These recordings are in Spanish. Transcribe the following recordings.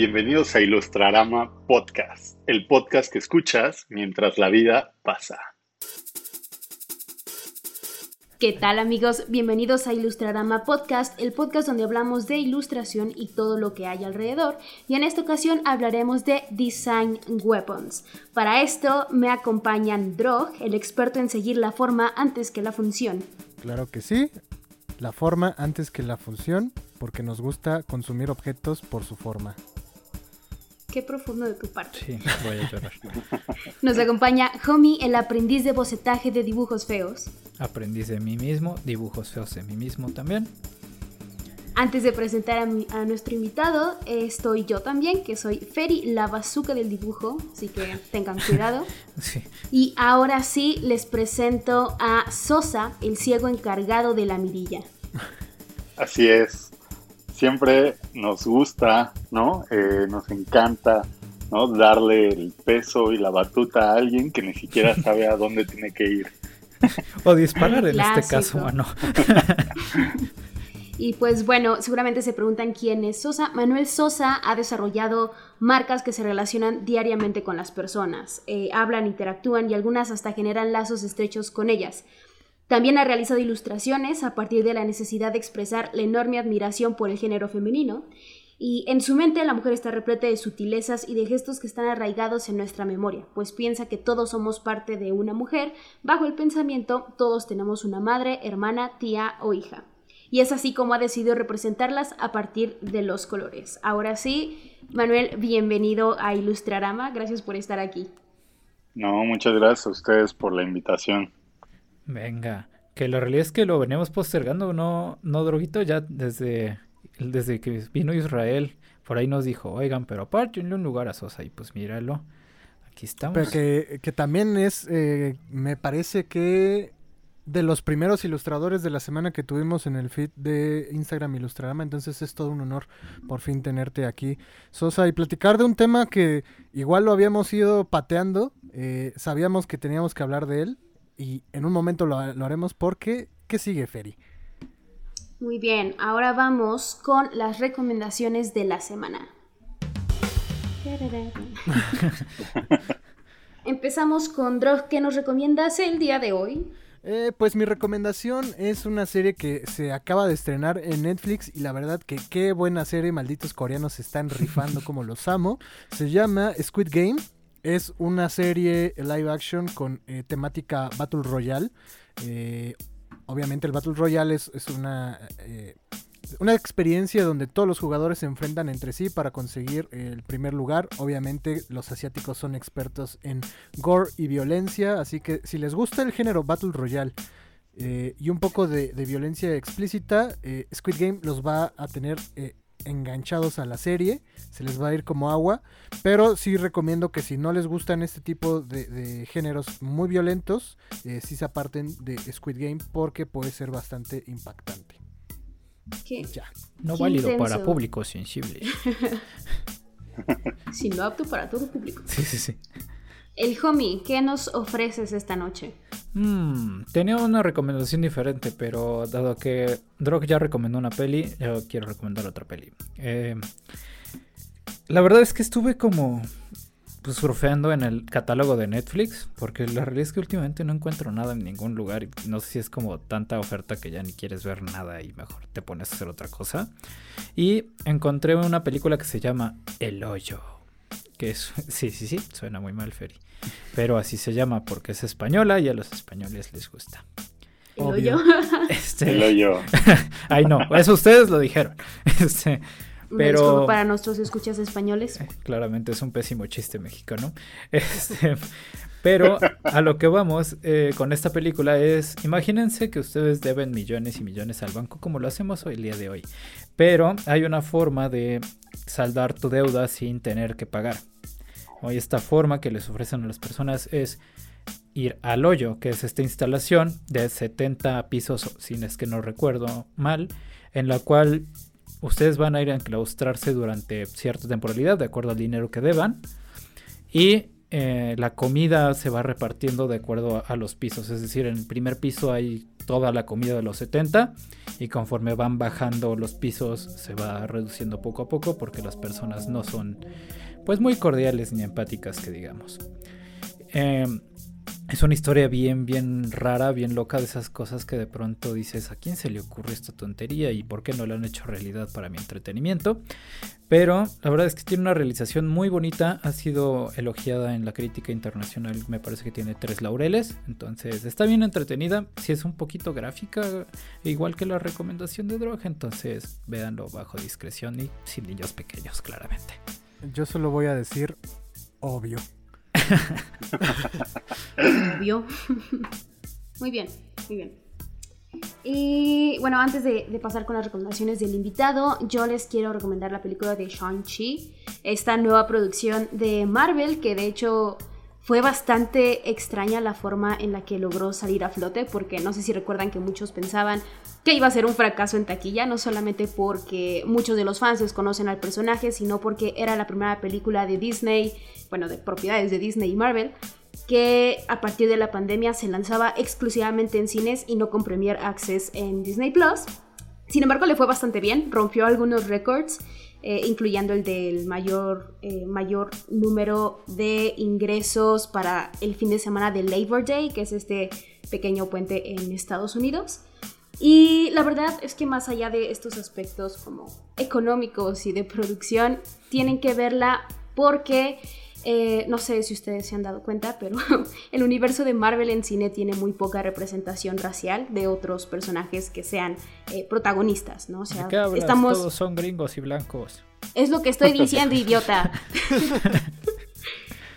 bienvenidos a Ilustrarama Podcast, el podcast que escuchas mientras la vida pasa. ¿Qué tal amigos? Bienvenidos a Ilustrarama Podcast, el podcast donde hablamos de ilustración y todo lo que hay alrededor. Y en esta ocasión hablaremos de Design Weapons. Para esto me acompañan Drog, el experto en seguir la forma antes que la función. Claro que sí, la forma antes que la función, porque nos gusta consumir objetos por su forma. Qué profundo de tu parte. Sí, voy a llorar. Nos acompaña Homie, el aprendiz de bocetaje de dibujos feos. Aprendiz de mí mismo, dibujos feos de mí mismo también. Antes de presentar a, mi- a nuestro invitado, eh, estoy yo también, que soy Feri, la bazooka del dibujo, así que tengan cuidado. Sí. Y ahora sí les presento a Sosa, el ciego encargado de la mirilla. Así es, siempre nos gusta, ¿no? Eh, nos encanta, ¿no? Darle el peso y la batuta a alguien que ni siquiera sabe a dónde tiene que ir. O disparar en este caso, mano. Y pues bueno, seguramente se preguntan quién es Sosa. Manuel Sosa ha desarrollado marcas que se relacionan diariamente con las personas. Eh, hablan, interactúan y algunas hasta generan lazos estrechos con ellas. También ha realizado ilustraciones a partir de la necesidad de expresar la enorme admiración por el género femenino. Y en su mente la mujer está repleta de sutilezas y de gestos que están arraigados en nuestra memoria, pues piensa que todos somos parte de una mujer, bajo el pensamiento todos tenemos una madre, hermana, tía o hija. Y es así como ha decidido representarlas a partir de los colores. Ahora sí, Manuel, bienvenido a Ilustrarama, gracias por estar aquí. No, muchas gracias a ustedes por la invitación. Venga, que la realidad es que lo veníamos postergando, ¿no, no droguito? Ya desde, desde que vino Israel, por ahí nos dijo, oigan, pero apártenle un lugar a Sosa y pues míralo, aquí estamos. Pero que, que también es, eh, me parece que de los primeros ilustradores de la semana que tuvimos en el feed de Instagram Ilustrarama, entonces es todo un honor por fin tenerte aquí, Sosa, y platicar de un tema que igual lo habíamos ido pateando, eh, sabíamos que teníamos que hablar de él, y en un momento lo, lo haremos porque, ¿qué sigue, Feri? Muy bien, ahora vamos con las recomendaciones de la semana. Empezamos con Drog, ¿qué nos recomiendas el día de hoy? Eh, pues mi recomendación es una serie que se acaba de estrenar en Netflix y la verdad que qué buena serie, malditos coreanos se están rifando como los amo. Se llama Squid Game, es una serie live action con eh, temática Battle Royale. Eh, obviamente el Battle Royale es, es una, eh, una experiencia donde todos los jugadores se enfrentan entre sí para conseguir el primer lugar. Obviamente los asiáticos son expertos en gore y violencia, así que si les gusta el género Battle Royale y un poco de, violencia explícita, Squid Game los va a tener enganchados a la serie, se les va a ir como agua, pero sí recomiendo que si no les gustan este tipo de, de géneros muy violentos, eh, sí se aparten de Squid Game porque puede ser bastante impactante. ¿Qué? Ya. no qué válido para intenso. públicos sensibles. Sin lo apto para todo público. Sí, sí, sí. El homie, ¿qué nos ofreces esta noche? Mm, tenía una recomendación diferente, pero dado que Drog ya recomendó una peli, yo quiero recomendar otra peli. Eh, la verdad es que estuve como pues surfeando en el catálogo de Netflix, porque la realidad es que últimamente no encuentro nada en ningún lugar y no sé si es como tanta oferta que ya ni quieres ver nada y mejor te pones a hacer otra cosa. Y encontré una película que se llama El Hoyo, que es, sí, sí, sí, suena muy mal, Ferry. Pero así se llama porque es española y a los españoles les gusta. ¿El Obvio. Este, El hoyo. Ay, no, eso ustedes lo dijeron. Este, Pero- para nuestros escuchas españoles. claramente es un pésimo chiste mexicano. Este, pero a lo que vamos eh, con esta película es, imagínense que ustedes deben millones y millones al banco como lo hacemos hoy el día de hoy. Pero hay una forma de saldar tu deuda sin tener que pagar. Hoy esta forma que les ofrecen a las personas es ir al hoyo, que es esta instalación de 70 pisos, si es que no recuerdo mal, en la cual ustedes van a ir a enclaustrarse durante cierta temporalidad, de acuerdo al dinero que deban, y eh, la comida se va repartiendo de acuerdo a, los pisos, es decir, en el primer piso hay toda la comida de los 70 y conforme van bajando los pisos se va reduciendo poco a poco porque las personas no son pues muy cordiales ni empáticas que digamos. Em, es una historia bien, bien rara, bien loca de esas cosas que de pronto dices, ¿a quién se le ocurre esta tontería y por qué no la han hecho realidad para mi entretenimiento? Pero la verdad es que tiene una realización muy bonita, ha sido elogiada en la crítica internacional, me parece que tiene tres laureles, entonces está bien entretenida, si es un poquito gráfica, igual que la recomendación de droga, entonces véanlo bajo discreción y sin niños pequeños, claramente. Yo solo voy a decir obvio. Muy bien, muy bien. Y bueno, antes de, pasar con las recomendaciones del invitado, yo les quiero recomendar la película de Shang-Chi, esta nueva producción de Marvel, que de hecho fue bastante extraña la forma en la que logró salir a flote, porque no sé si recuerdan que muchos pensaban que iba a ser un fracaso en taquilla, no solamente porque muchos de los fans desconocen al personaje, sino porque era la primera película de Disney, bueno, de propiedades de Disney y Marvel, que a partir de la pandemia se lanzaba exclusivamente en cines y no con Premier Access en Disney Plus. Sin embargo, le fue bastante bien, rompió algunos récords, eh, incluyendo el del mayor, eh, mayor número de ingresos para el fin de semana de Labor Day, que es este pequeño puente en Estados Unidos. Y la verdad es que más allá de estos aspectos como económicos y de producción, tienen que verla porque eh, no sé si ustedes se han dado cuenta, pero el universo de Marvel en cine tiene muy poca representación racial de otros personajes que sean eh, protagonistas, ¿no? O sea, estamos... Todos son gringos y blancos. Es lo que estoy diciendo, idiota.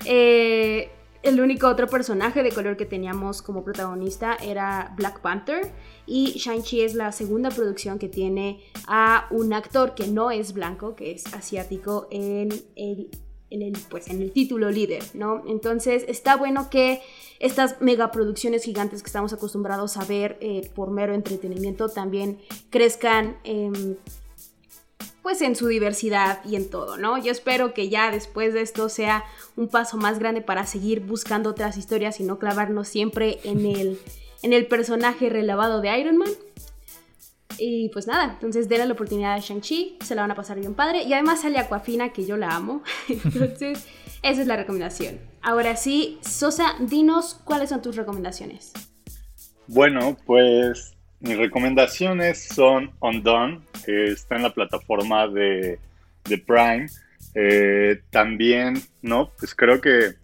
Eh, el único otro personaje de color que teníamos como protagonista era Black Panther y Shang-Chi es la segunda producción que tiene a un actor que no es blanco, que es asiático en el en el, pues, en el título líder, ¿no? Entonces está bueno que estas megaproducciones gigantes que estamos acostumbrados a ver eh, por mero entretenimiento también crezcan pues en su diversidad y en todo, ¿no? Yo espero que ya después de esto sea un paso más grande para seguir buscando otras historias y no clavarnos siempre en el, en el personaje relevado de Iron Man. Y pues nada, entonces denle la oportunidad a Shang-Chi, se la van a pasar bien padre. Y además sale Aquafina, que yo la amo. entonces, esa es la recomendación. Ahora sí, Sosa, dinos cuáles son tus recomendaciones. Bueno, pues mis recomendaciones son Undone, que está en la plataforma de, de Prime. Eh, también, ¿no? Pues creo que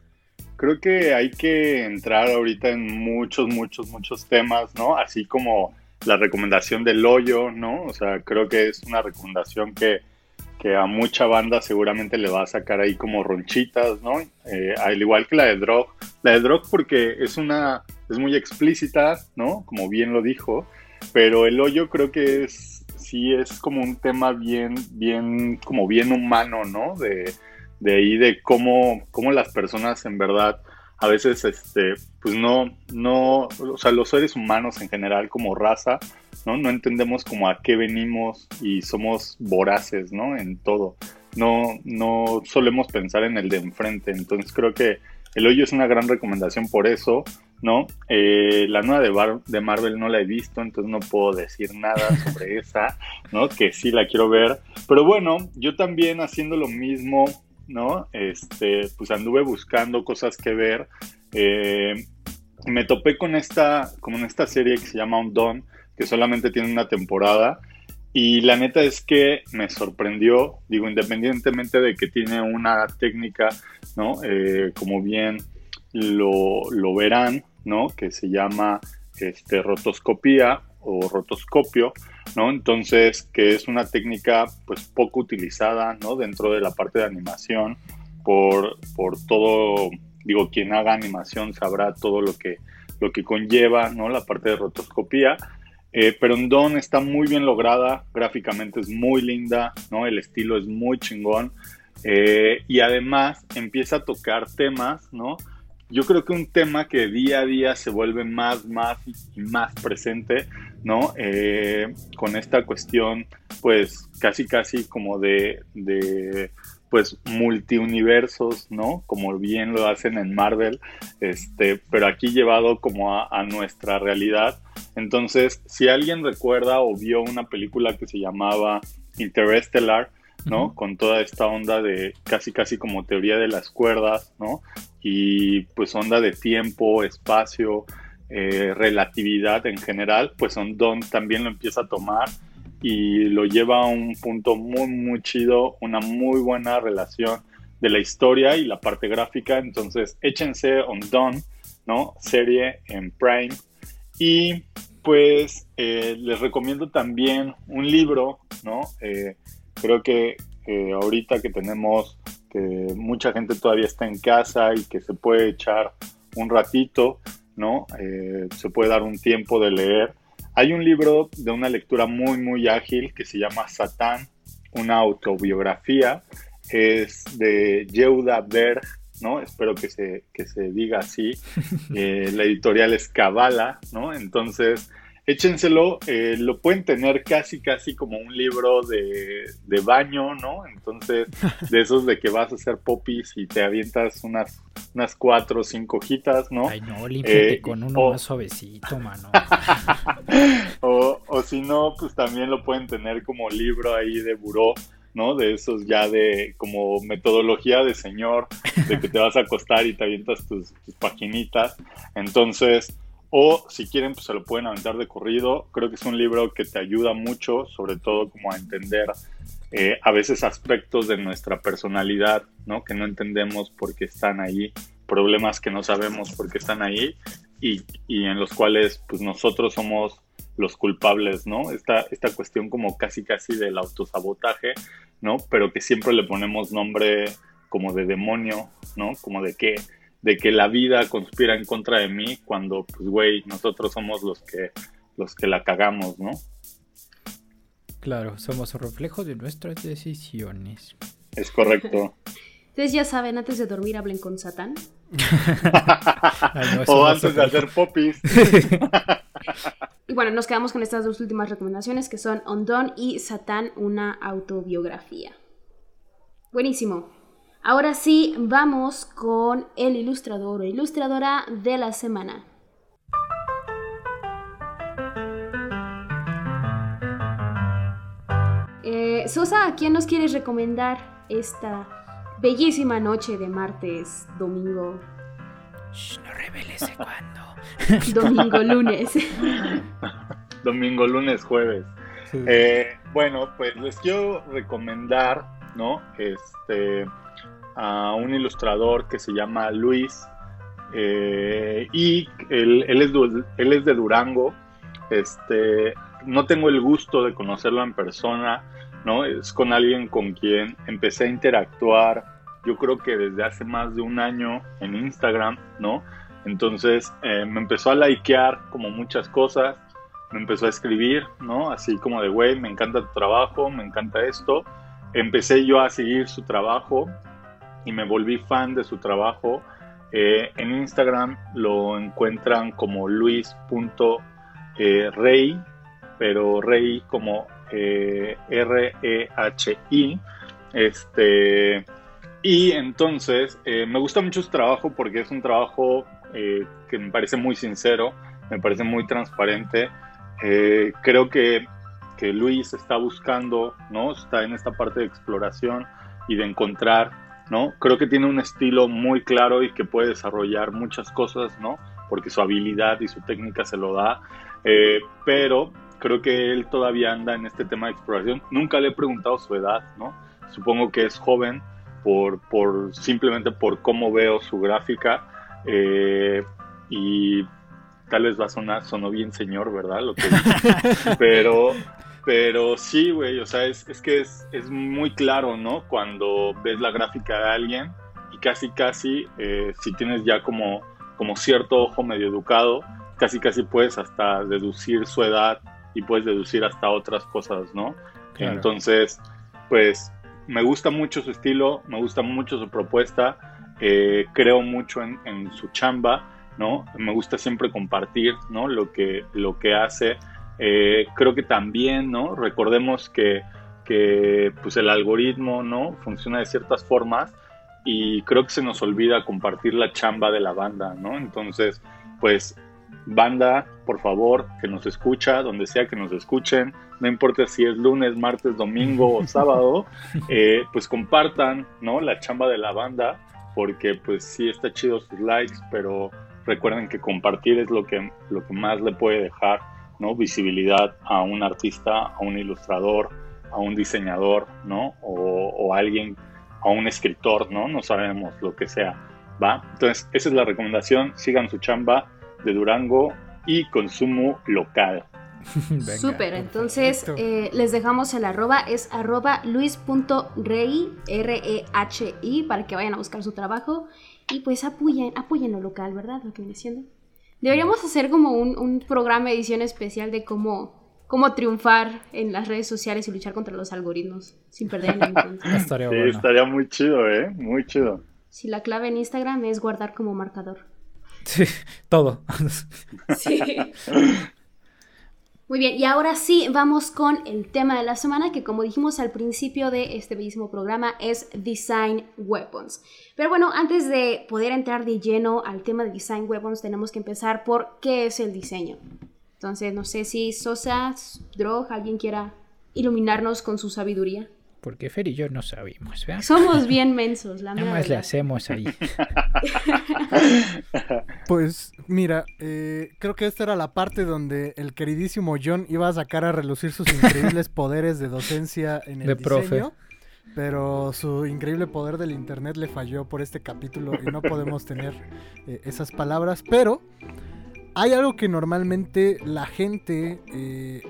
creo que hay que entrar ahorita en muchos, muchos, muchos temas, ¿no? Así como la recomendación del hoyo, ¿no? O sea, creo que es una recomendación que, a mucha banda seguramente le va a sacar ahí como ronchitas, ¿no? Eh, al igual que la de Drog. La de Drog porque es una, es muy explícita, ¿no? Como bien lo dijo, pero el hoyo creo que es, sí es como un tema bien, bien, como bien humano, ¿no? De, de ahí de cómo, cómo las personas en verdad a veces, este, pues no, no, o sea, los seres humanos en general como raza, ¿no? No entendemos como a qué venimos y somos voraces, ¿no? En todo. No, no solemos pensar en el de enfrente. Entonces creo que el hoyo es una gran recomendación por eso, ¿no? Eh, la nueva de, de Marvel no la he visto, entonces no puedo decir nada sobre esa, ¿no? Que sí la quiero ver. Pero bueno, yo también haciendo lo mismo ¿no? Este, pues anduve buscando cosas que ver. Eh, me topé con esta, con esta serie que se llama Undone, que solamente tiene una temporada. Y la neta es que me sorprendió, digo, independientemente de que tiene una técnica, ¿no? Eh, como bien lo, lo, verán, ¿no? Que se llama este, rotoscopía o rotoscopio, ¿no? Entonces, que es una técnica pues poco utilizada, ¿no? Dentro de la parte de animación, por, por todo, digo, quien haga animación sabrá todo lo que, lo que conlleva, ¿no? La parte de rotoscopía. Eh, pero en Don está muy bien lograda, gráficamente es muy linda, ¿no? El estilo es muy chingón. Eh, y además empieza a tocar temas, ¿no? yo creo que un tema que día a día se vuelve más, más y más presente, ¿no? Eh, con esta cuestión, pues casi, casi como de, de, pues multiuniversos, ¿no? Como bien lo hacen en Marvel, este, pero aquí llevado como a, nuestra realidad. Entonces, si alguien recuerda o vio una película que se llamaba Interstellar, ¿no? Con toda esta onda de casi casi como teoría de las cuerdas, ¿no? Y pues onda de tiempo, espacio, eh, relatividad en general, pues Don también lo empieza a tomar y lo lleva a un punto muy, muy chido, una muy buena relación de la historia y la parte gráfica. Entonces, échense on Dawn, ¿no? Serie en Prime. Y pues eh, les recomiendo también un libro, ¿no? Eh, creo que ahorita que tenemos que mucha gente todavía está en casa y que se puede echar un ratito, ¿no? Eh, se puede dar un tiempo de leer hay un libro de una lectura muy, muy ágil que se llama Satán, una autobiografía. Es de Yehuda Berg, ¿no? Espero que se, que se diga así. Eh, la editorial es Kabbalah, ¿no? Entonces, échenselo, eh, lo pueden tener casi, casi como un libro de, baño, ¿no? Entonces, de esos de que vas a hacer popis y te avientas unas, unas cuatro o cinco hojitas, ¿no? Ay, no, límpiate eh, con uno más suavecito, mano. o, o si no, pues también lo pueden tener como libro ahí de buró. ¿no? De esos ya de como metodología de señor, de que te vas a acostar y te avientas tus, tus paginitas. Entonces, o si quieren, pues se lo pueden aventar de corrido. Creo que es un libro que te ayuda mucho, sobre todo como a entender eh, a veces aspectos de nuestra personalidad, ¿no? Que no entendemos por qué están ahí, problemas que no sabemos por qué están ahí y, y en los cuales pues nosotros somos los culpables, ¿no? Esta, esta cuestión como casi casi del autosabotaje, ¿no? Pero que siempre le ponemos nombre como de demonio, ¿no? Como de que de que la vida conspira en contra de mí cuando, pues, güey, nosotros somos los que, los que la cagamos, ¿no? Claro, somos un reflejo de nuestras decisiones. Es correcto. Entonces ya saben, antes de dormir hablen con Satán. o antes de hacer popis. y bueno, nos quedamos con estas dos últimas recomendaciones que son Ondon y Satán, una autobiografía. Buenísimo. Ahora sí, vamos con el ilustrador o ilustradora de la semana. Eh, Sosa, ¿a quién nos quieres recomendar esta bellísima noche de martes, domingo? no reveles cuándo. domingo, lunes. domingo, lunes, jueves. Eh, bueno, pues les quiero recomendar, ¿no? Este a un ilustrador que se llama Luis eh, y él, es, él es de Durango. Este, no tengo el gusto de conocerlo en persona, ¿no? Es con alguien con quien empecé a interactuar, yo creo que desde hace más de un año en Instagram, ¿no? Entonces eh, me empezó a likear como muchas cosas, me empezó a escribir, ¿no? Así como de, güey, me encanta tu trabajo, me encanta esto. Empecé yo a seguir su trabajo y me volví fan de su trabajo. Eh, en Instagram lo encuentran como luis.rey, pero rey como eh, R-E-H-I. Este, y entonces eh, me gusta mucho su trabajo porque es un trabajo que me parece muy sincero, me parece muy transparente. creo que, que Luis está buscando, ¿no? Está en esta parte de exploración y de encontrar ¿no? Creo que tiene un estilo muy claro y que puede desarrollar muchas cosas, ¿no? Porque su habilidad y su técnica se lo da, eh, pero creo que él todavía anda en este tema de exploración. Nunca le he preguntado su edad, ¿no? Supongo que es joven por, por simplemente por cómo veo su gráfica eh, y tal vez va a sonar, sonó bien señor, ¿verdad? Lo que pero pero sí, güey, o sea, es, que es, muy claro, ¿no? Cuando ves la gráfica de alguien y casi, casi, eh, si tienes ya como, como cierto ojo medio educado, casi, casi puedes hasta deducir su edad y puedes deducir hasta otras cosas, ¿no? Entonces, pues me gusta mucho su estilo, me gusta mucho su propuesta, eh, creo mucho en, en, su chamba, ¿no? Me gusta siempre compartir, ¿no? Lo que, lo que hace. Eh, creo que también, ¿no? Recordemos que, que pues el algoritmo, ¿no? Funciona de ciertas formas y creo que se nos olvida compartir la chamba de la banda, ¿no? Entonces, pues banda, por favor, que nos escucha, donde sea que nos escuchen, no importa si es lunes, martes, domingo o sábado, eh, pues compartan, ¿no? La chamba de la banda, porque pues sí está chido sus likes, pero recuerden que compartir es lo que, lo que más le puede dejar, ¿no? Visibilidad a un artista, a un ilustrador, a un diseñador, ¿no? O, o a alguien, a un escritor, ¿no? No sabemos lo que sea, ¿va? Entonces, esa es la recomendación, sigan su chamba de Durango y consumo local. Súper, entonces eh, les dejamos el arroba, es arroba luis.rei, R-E-H-I, para que vayan a buscar su trabajo y pues apoyen, apoyen lo local, ¿verdad? Lo que viene siendo. Deberíamos hacer como un, programa de edición especial de cómo, cómo triunfar en las redes sociales y luchar contra los algoritmos sin perder el encuentro. estaría, sí, estaría muy chido, ¿eh? Muy chido. Si la clave en Instagram es guardar como marcador. Sí, todo. Sí. Muy bien, y ahora sí vamos con el tema de la semana que como dijimos al principio de este bellísimo programa es Design Weapons. Pero bueno, antes de poder entrar de lleno al tema de Design Weapons tenemos que empezar por qué es el diseño. Entonces, no sé si Sosa, Drog, alguien quiera iluminarnos con su sabiduría. Porque Fer y yo no sabemos, ¿verdad? Somos bien mensos, la Nada más le hacemos ahí. pues mira, eh, creo que esta era la parte donde el queridísimo John iba a sacar a relucir sus increíbles poderes de docencia en el de Profe. Pero su increíble poder del internet le falló por este capítulo y no podemos tener eh, esas palabras. Pero hay algo que normalmente la gente eh,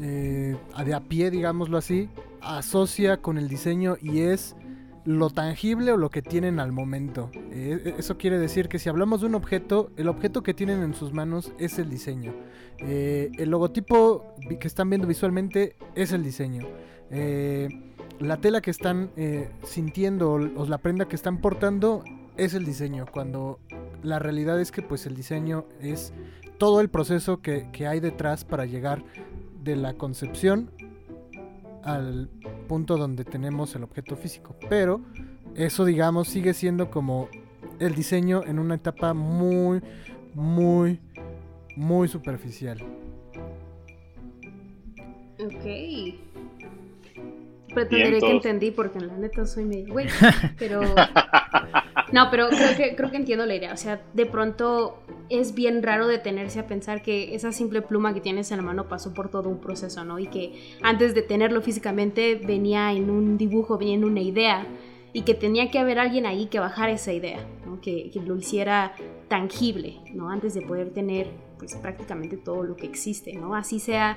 eh, de a pie, digámoslo así, asocia con el diseño y es lo tangible o lo que tienen al momento. Eh, eso quiere decir que si hablamos de un objeto, el objeto que tienen en sus manos es el diseño. Eh, el logotipo que están viendo visualmente es el diseño. la tela que están sintiendo o, la prenda que están portando es el diseño. Cuando la realidad es que pues el diseño es todo el proceso que hay detrás para llegar de la concepción al punto donde tenemos el objeto físico. Pero eso, digamos, sigue siendo como el diseño en una etapa muy, muy, muy superficial. Ok. Pretenderé que entendí porque en la neta soy medio güey. Pero. No, pero creo que, creo que entiendo la idea. O sea, de pronto es bien raro detenerse a pensar que esa simple pluma que tienes en la mano pasó por todo un proceso, ¿no? Y que antes de tenerlo físicamente venía en un dibujo, venía en una idea. Y que tenía que haber alguien ahí que bajara esa idea, ¿no? que, que lo hiciera tangible, ¿no? Antes de poder tener, pues, prácticamente todo lo que existe, ¿no? Así sea,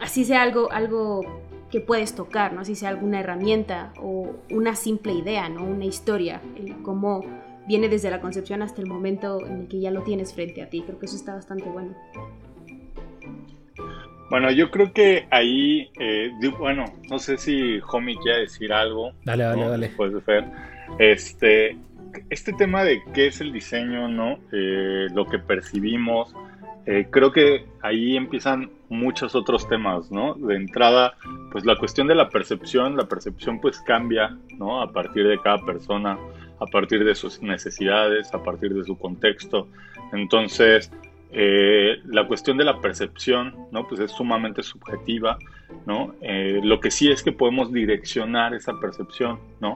así sea algo, algo que puedes tocar, ¿no? Si sea alguna herramienta o una simple idea, ¿no? Una historia, el cómo viene desde la concepción hasta el momento en el que ya lo tienes frente a ti. Creo que eso está bastante bueno. Bueno, yo creo que ahí, eh, bueno, no sé si Homie quiere decir algo. Dale, dale, dale. Después de Fer. Este, este tema de qué es el diseño, ¿no? Eh, lo que percibimos, eh, creo que ahí empiezan muchos otros temas, ¿no? De entrada, pues la cuestión de la percepción, la percepción pues cambia, ¿no? A partir de cada persona, a partir de sus necesidades, a partir de su contexto. Entonces, eh, la cuestión de la percepción, ¿no? Pues es sumamente subjetiva, ¿no? Eh, lo que sí es que podemos direccionar esa percepción, ¿no?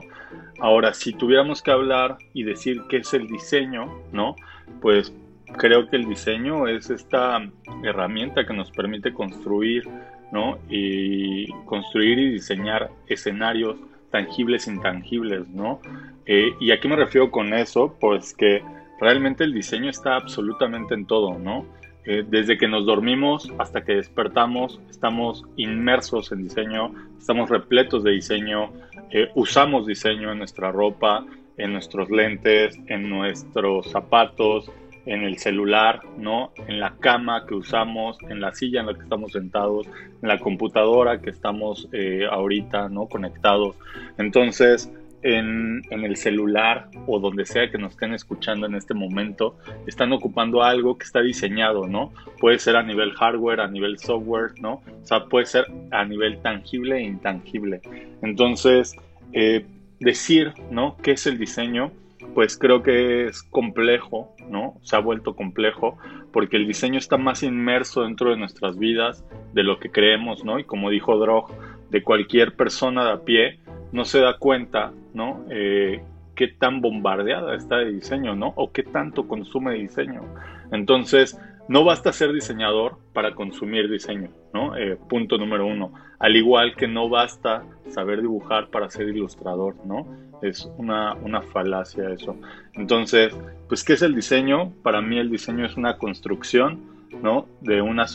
Ahora, si tuviéramos que hablar y decir qué es el diseño, ¿no? Pues creo que el diseño es esta herramienta que nos permite construir, ¿no? Y construir y diseñar escenarios tangibles intangibles, ¿no? Eh, y aquí me refiero con eso, pues que realmente el diseño está absolutamente en todo, ¿no? Eh, desde que nos dormimos hasta que despertamos, estamos inmersos en diseño, estamos repletos de diseño, eh, usamos diseño en nuestra ropa, en nuestros lentes, en nuestros zapatos, en el celular, ¿no? En la cama que usamos, en la silla en la que estamos sentados, en la computadora que estamos eh, ahorita, ¿no? Conectados. Entonces, en, en, el celular o donde sea que nos estén escuchando en este momento, están ocupando algo que está diseñado, ¿no? Puede ser a nivel hardware, a nivel software, ¿no? O sea, puede ser a nivel tangible e intangible. Entonces, eh, decir, ¿no? ¿Qué es el diseño? Pues creo que es complejo, ¿no? Se ha vuelto complejo porque el diseño está más inmerso dentro de nuestras vidas de lo que creemos, ¿no? Y como dijo Drog, de cualquier persona de a pie no se da cuenta, ¿no? Eh, qué tan bombardeada está de diseño, ¿no? O qué tanto consume diseño. Entonces, no basta ser diseñador para consumir diseño, ¿no? Eh, punto número uno. Al igual que no basta saber dibujar para ser ilustrador, ¿no? Es una, una falacia eso. Entonces, pues, ¿qué es el diseño? Para mí el diseño es una construcción, ¿no? De una,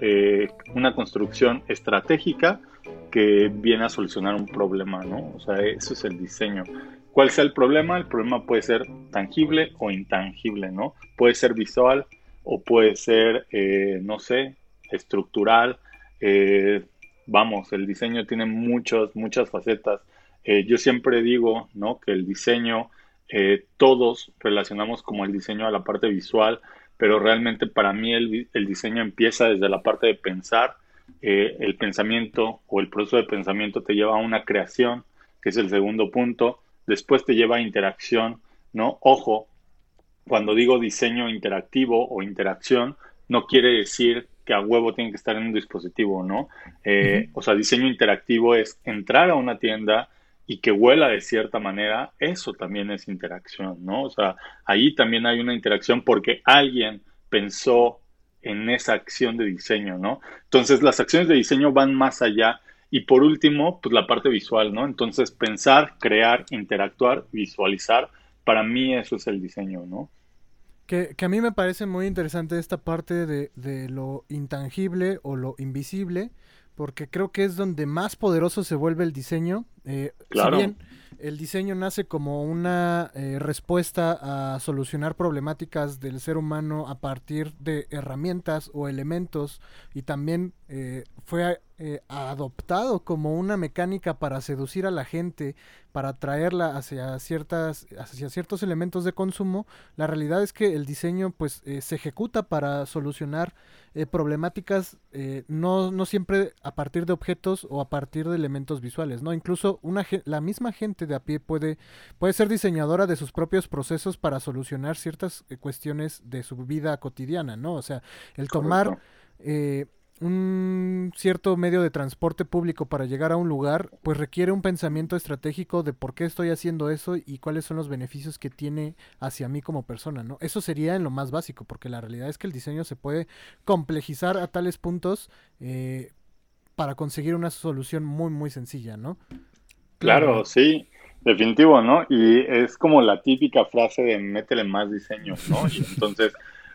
eh, una construcción estratégica que viene a solucionar un problema, ¿no? O sea, eso es el diseño. ¿Cuál sea el problema? El problema puede ser tangible o intangible, ¿no? Puede ser visual o puede ser, eh, no sé, estructural. Eh, vamos, el diseño tiene muchas, muchas facetas. Eh, yo siempre digo, ¿no? Que el diseño, todos relacionamos como el diseño a la parte visual, pero realmente para mí el, el diseño empieza desde la parte de pensar, eh, el pensamiento o el proceso de pensamiento te lleva a una creación, que es el segundo punto, después te lleva a interacción, ¿no? Ojo, cuando digo diseño interactivo o interacción, no quiere decir que a huevo tiene que estar en un dispositivo, ¿no? Eh, o sea, diseño interactivo es entrar a una tienda y que huela de cierta manera, eso también es interacción, ¿no? O sea, ahí también hay una interacción porque alguien pensó en esa acción de diseño, ¿no? Entonces las acciones de diseño van más allá. Y por último, pues la parte visual, ¿no? Entonces pensar, crear, interactuar, visualizar, para mí eso es el diseño, ¿no? Que, a mí me parece muy interesante esta parte de, de lo intangible o lo invisible, porque creo que es donde más poderoso se vuelve el diseño. Eh, claro. Si bien el diseño nace como una eh, respuesta a solucionar problemáticas del ser humano a partir de herramientas o elementos y también eh, fue eh, adoptado como una mecánica para seducir a la gente, para atraerla hacia ciertas, hacia ciertos elementos de consumo, la realidad es que el diseño pues eh, se ejecuta para solucionar eh, problemáticas no, no siempre a partir de objetos o a partir de elementos visuales, ¿no? Incluso una la misma gente de a pie puede, puede ser diseñadora de sus propios procesos para solucionar ciertas cuestiones de su vida cotidiana, ¿no? O sea, el tomar un cierto medio de transporte público para llegar a un lugar, pues requiere un pensamiento estratégico de por qué estoy haciendo eso y cuáles son los beneficios que tiene hacia mí como persona, ¿no? Eso sería en lo más básico, porque la realidad es que el diseño se puede complejizar a tales puntos eh, para conseguir una solución muy, muy sencilla, ¿no? Claro, sí, definitivo, ¿no? Y es como la típica frase de métele más diseño, ¿no? Y entonces,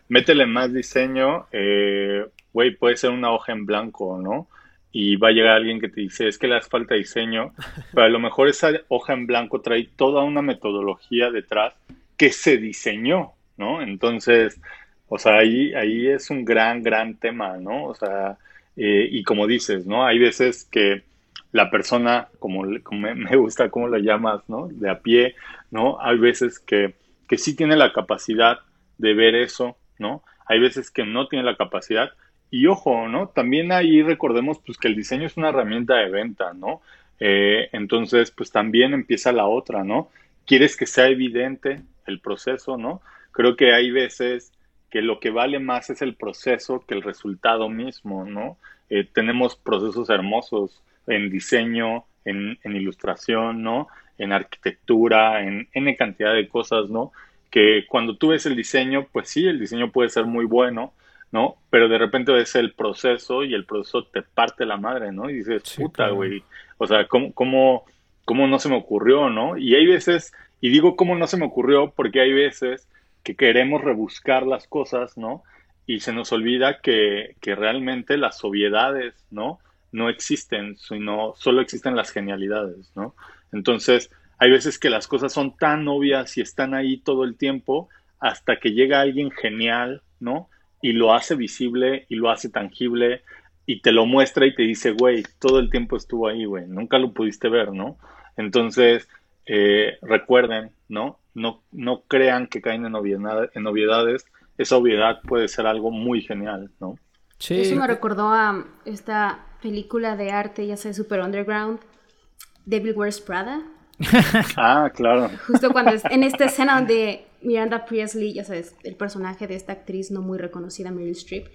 métele más diseño, eh, güey, puede ser una hoja en blanco, ¿no? Y va a llegar alguien que te dice, es que le hace falta diseño, pero a lo mejor esa hoja en blanco trae toda una metodología detrás que se diseñó, ¿no? Entonces, o sea, ahí, ahí es un gran, gran tema, ¿no? O sea, eh, y como dices, ¿no? Hay veces que la persona, como, me gusta cómo lo llamas, ¿no? De a pie, ¿no? Hay veces que, que sí tiene la capacidad de ver eso, ¿no? Hay veces que no tiene la capacidad, y ojo, ¿no? También ahí recordemos pues que el diseño es una herramienta de venta, ¿no? Eh, entonces, pues también empieza la otra, ¿no? Quieres que sea evidente el proceso, ¿no? Creo que hay veces que lo que vale más es el proceso que el resultado mismo, ¿no? Eh, tenemos procesos hermosos en diseño, en, ilustración, ¿no? En arquitectura, en N cantidad de cosas, ¿no? Que cuando tú ves el diseño, pues sí, el diseño puede ser muy bueno, ¿no? Pero de repente ves el proceso y el proceso te parte la madre, ¿no? Y dices, puta, güey, o sea, ¿cómo, ¿cómo, cómo, no se me ocurrió, ¿no? Y hay veces, y digo cómo no se me ocurrió porque hay veces que queremos rebuscar las cosas, ¿no? Y se nos olvida que, que realmente las obviedades, ¿no? No existen, sino solo existen las genialidades, ¿no? Entonces, hay veces que las cosas son tan obvias y están ahí todo el tiempo hasta que llega alguien genial, ¿no? Y lo hace visible y lo hace tangible y te lo muestra y te dice, güey, todo el tiempo estuvo ahí, güey, nunca lo pudiste ver, ¿no? Entonces, eh, recuerden, ¿no? ¿no? No crean que caen en, en obviedades. Esa obviedad puede ser algo muy genial, ¿no? Sí. Eso me recordó a esta película de arte, ya sé, super underground, Devil Wears Prada. ah, claro. Justo cuando en esta escena donde Miranda Priestley, ya sabes, el personaje de esta actriz no muy reconocida, Meryl Streep,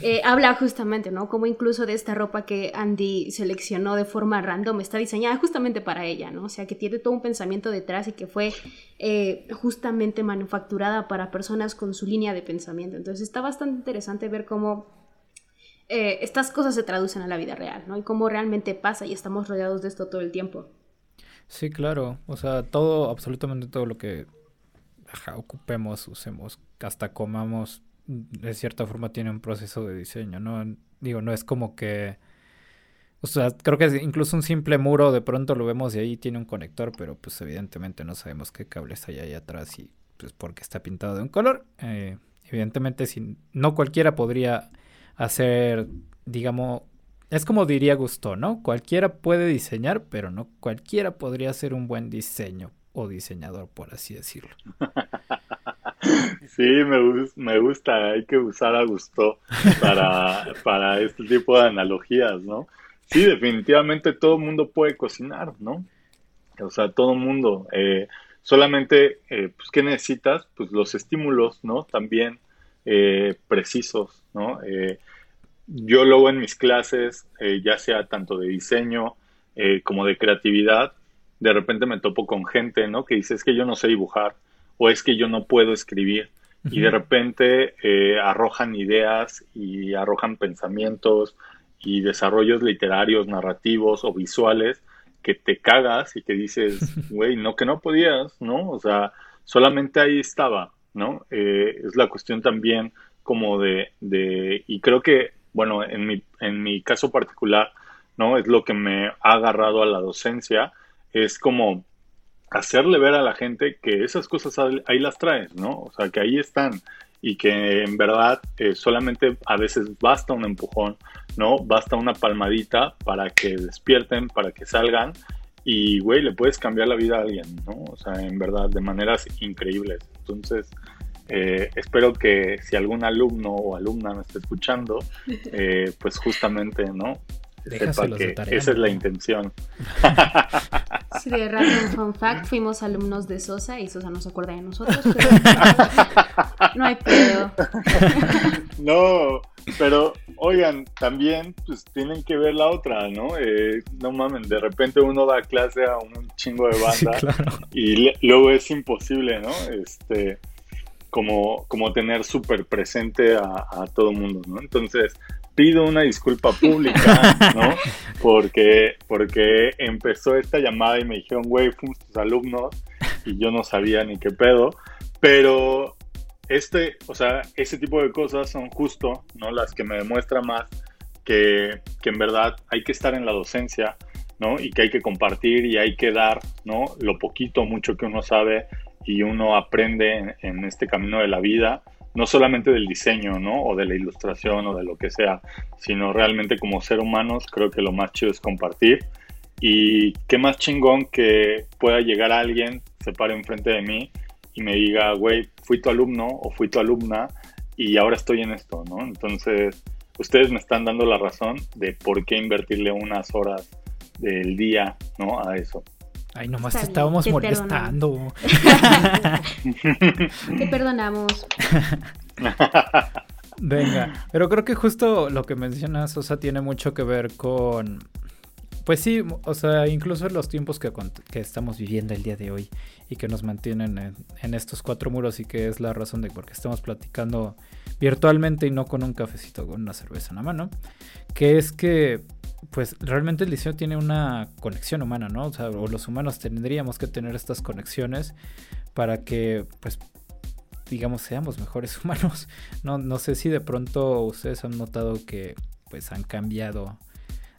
eh, habla justamente, ¿no? Como incluso de esta ropa que Andy seleccionó de forma random está diseñada justamente para ella, ¿no? O sea, que tiene todo un pensamiento detrás y que fue eh, justamente manufacturada para personas con su línea de pensamiento. Entonces está bastante interesante ver cómo eh, estas cosas se traducen a la vida real, ¿no? Y cómo realmente pasa y estamos rodeados de esto todo el tiempo. Sí, claro. O sea, todo, absolutamente todo lo que ocupemos, usemos, hasta comamos, de cierta forma tiene un proceso de diseño, ¿no? Digo, no es como que... O sea, creo que incluso un simple muro de pronto lo vemos y ahí tiene un conector, pero pues evidentemente no sabemos qué cables hay ahí atrás y pues porque está pintado de un color. Eh, evidentemente, si, no cualquiera podría hacer, digamos, es como diría Gusto, ¿no? Cualquiera puede diseñar, pero no cualquiera podría hacer un buen diseño o diseñador, por así decirlo. Sí, me, me gusta, hay que usar a gusto para, para este tipo de analogías, ¿no? Sí, definitivamente todo el mundo puede cocinar, ¿no? O sea, todo el mundo. Eh, solamente, eh, pues, ¿qué necesitas? Pues los estímulos, ¿no? También eh, precisos, ¿no? yo luego en mis clases, ya sea tanto de diseño como de creatividad, de repente me topo con gente, ¿no? Que dice, es que yo no sé dibujar o es que yo no puedo escribir y de repente eh, arrojan ideas y arrojan pensamientos y desarrollos literarios, narrativos o visuales que te cagas y que dices, güey, no que no podías, ¿no? O sea, solamente ahí estaba, ¿no? Eh, es la cuestión también como de, de, y creo que, bueno, en mi, en mi caso particular, ¿no? Es lo que me ha agarrado a la docencia, es como hacerle ver a la gente que esas cosas ahí las traes, ¿no? O sea, que ahí están y que en verdad eh, solamente a veces basta un empujón, ¿no? Basta una palmadita para que despierten, para que salgan y, güey, le puedes cambiar la vida a alguien, ¿no? O sea, en verdad, de maneras increíbles. Entonces, eh, espero que si algún alumno o alumna me está escuchando, eh, pues justamente, ¿no? Sepa que esa es la intención. Sí, de random fun fact, fuimos alumnos de Sosa y Sosa no se acuerda de nosotros, pero no hay pedo. No, pero oigan, también pues tienen que ver la otra, ¿no? Eh, no mamen, de repente uno da clase a un chingo de banda y luego es imposible, ¿no? Este, como, como tener súper presente a, a todo el mundo, ¿no? Entonces, pido una disculpa pública, ¿no? Porque, porque empezó esta llamada y me dijeron, güey, fuimos tus alumnos y yo no sabía ni qué pedo. Pero este, o sea, ese tipo de cosas son justo, ¿no? Las que me demuestran más que, que en verdad hay que estar en la docencia, ¿no? Y que hay que compartir y hay que dar, ¿no? Lo poquito, mucho que uno sabe y uno aprende en este camino de la vida no solamente del diseño, ¿no? O de la ilustración o de lo que sea, sino realmente como ser humanos, creo que lo más chido es compartir. Y qué más chingón que pueda llegar alguien, se pare enfrente de mí y me diga, güey, fui tu alumno o fui tu alumna y ahora estoy en esto, ¿no? Entonces, ustedes me están dando la razón de por qué invertirle unas horas del día, ¿no? A eso. Ay, nomás te estábamos molestando. te perdonamos. Venga, pero creo que justo lo que mencionas, o sea, tiene mucho que ver con... Pues sí, o sea, incluso los tiempos que, que estamos viviendo el día de hoy y que nos mantienen en, en, estos cuatro muros y que es la razón de por qué estamos platicando virtualmente y no con un cafecito, con una cerveza en la mano, que es que pues realmente el diseño tiene una conexión humana, ¿no? O sea, o los humanos tendríamos que tener estas conexiones para que, pues, digamos, seamos mejores humanos. No, no sé si de pronto ustedes han notado que, pues, han cambiado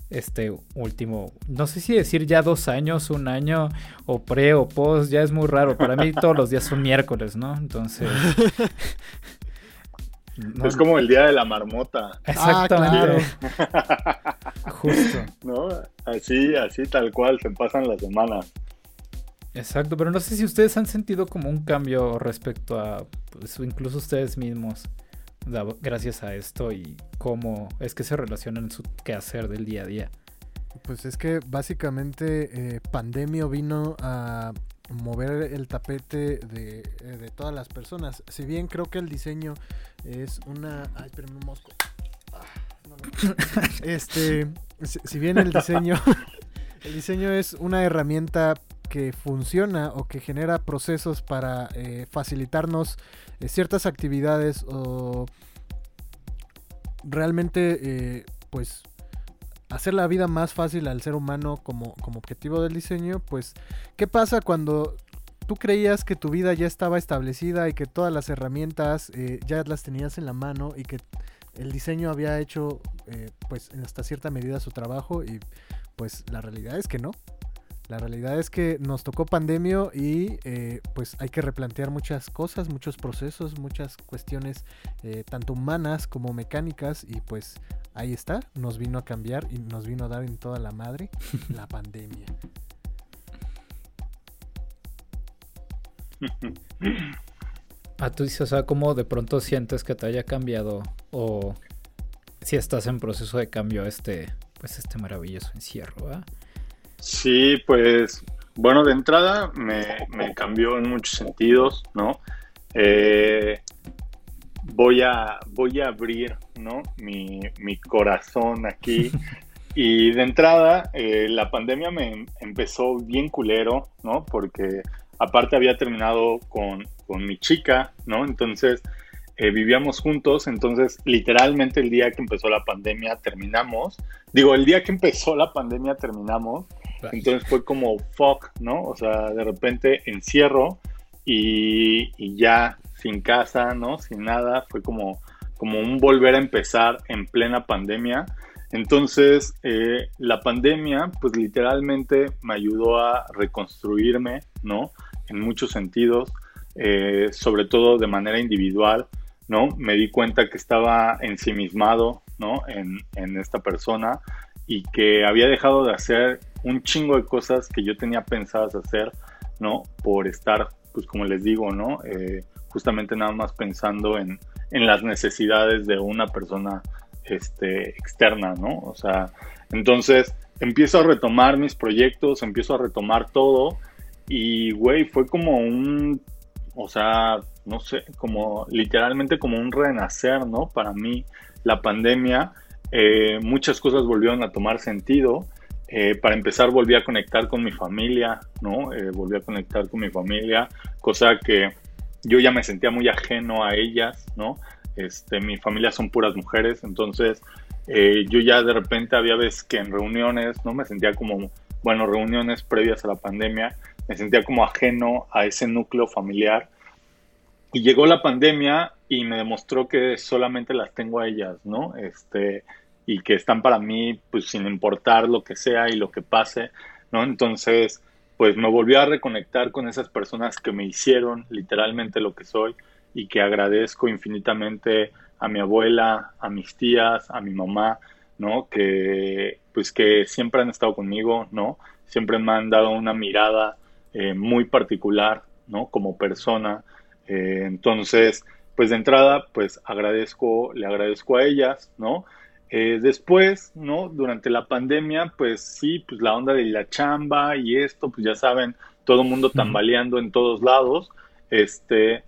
este último, no sé si decir ya dos años, un año, o pre o post, ya es muy raro. Para mí todos los días son miércoles, ¿no? Entonces... Es como el día de la marmota. Exactamente. Justo. ¿No? Así, así tal cual se pasan las semanas. Exacto, pero no sé si ustedes han sentido como un cambio respecto a pues, incluso ustedes mismos gracias a esto y cómo es que se relacionan en su quehacer del día a día. Pues es que básicamente eh, pandemia vino a mover el tapete de, eh, de, todas las personas. Si bien creo que el diseño es una... Ay, espérame un mosco. Ah, este, si, bien el diseño, el diseño es una herramienta que funciona o que genera procesos para eh, facilitarnos eh, ciertas actividades o realmente pues hacer la vida más fácil al ser humano como, como objetivo del diseño, pues ¿qué pasa cuando tú creías que tu vida ya estaba establecida y que todas las herramientas eh, ya las tenías en la mano y que el diseño había hecho eh, pues hasta cierta medida su trabajo y pues la realidad es que no. La realidad es que nos tocó pandemia y eh, pues hay que replantear muchas cosas, muchos procesos, muchas cuestiones tanto humanas como mecánicas y pues ahí está, nos vino a cambiar y nos vino a dar en toda la madre la pandemia. Ah, tú dices, o sea, ¿cómo de pronto sientes que te haya cambiado? O si estás en proceso de cambio este, pues este maravilloso encierro, ¿verdad? Sí, pues, bueno, de entrada me, cambió en muchos sentidos, ¿no? Eh, voy a, voy a abrir, ¿no? Mi, mi corazón aquí. Y de entrada, eh, la pandemia me empezó bien culero, ¿no? Porque aparte había terminado con, mi chica, ¿no? Entonces eh, vivíamos juntos, entonces literalmente el día que empezó la pandemia terminamos. Digo, el día que empezó la pandemia terminamos. Entonces fue como fuck, ¿no? O sea, de repente encierro y, ya sin casa, ¿no? Sin nada. Fue como, como un volver a empezar en plena pandemia. Entonces, eh, la pandemia, pues literalmente me ayudó a reconstruirme, ¿no? En muchos sentidos, eh, sobre todo de manera individual, ¿no? Me di cuenta que estaba ensimismado, ¿no? En, en esta persona y que había dejado de hacer un chingo de cosas que yo tenía pensadas hacer, ¿no? Por estar, pues como les digo, ¿no? Eh, justamente nada más pensando en, en las necesidades de una persona este, externa, ¿no? O sea, entonces empiezo a retomar mis proyectos, empiezo a retomar todo y, güey, fue como un, o sea, no sé, como literalmente como un renacer, ¿no? Para mí, la pandemia, eh, muchas cosas volvieron a tomar sentido. Eh, para empezar, volví a conectar con mi familia, ¿no? Eh, volví a conectar con mi familia, cosa que yo ya me sentía muy ajeno a ellas, ¿no? Este, mi familia son puras mujeres, entonces eh, yo ya de repente había veces que en reuniones, ¿no? Me sentía como, bueno, reuniones previas a la pandemia, me sentía como ajeno a ese núcleo familiar. Y llegó la pandemia y me demostró que solamente las tengo a ellas, ¿no? Este, y que están para mí, pues sin importar lo que sea y lo que pase, ¿no? Entonces, pues me volví a reconectar con esas personas que me hicieron literalmente lo que soy y que agradezco infinitamente a mi abuela, a mis tías, a mi mamá, ¿no? Que pues que siempre han estado conmigo, ¿no? Siempre me han dado una mirada eh, muy particular, ¿no? Como persona. Eh, entonces, pues de entrada, pues agradezco, le agradezco a ellas, ¿no? Eh, después, ¿no? Durante la pandemia, pues sí, pues la onda de la chamba y esto, pues ya saben, todo el mundo tambaleando en todos lados, este,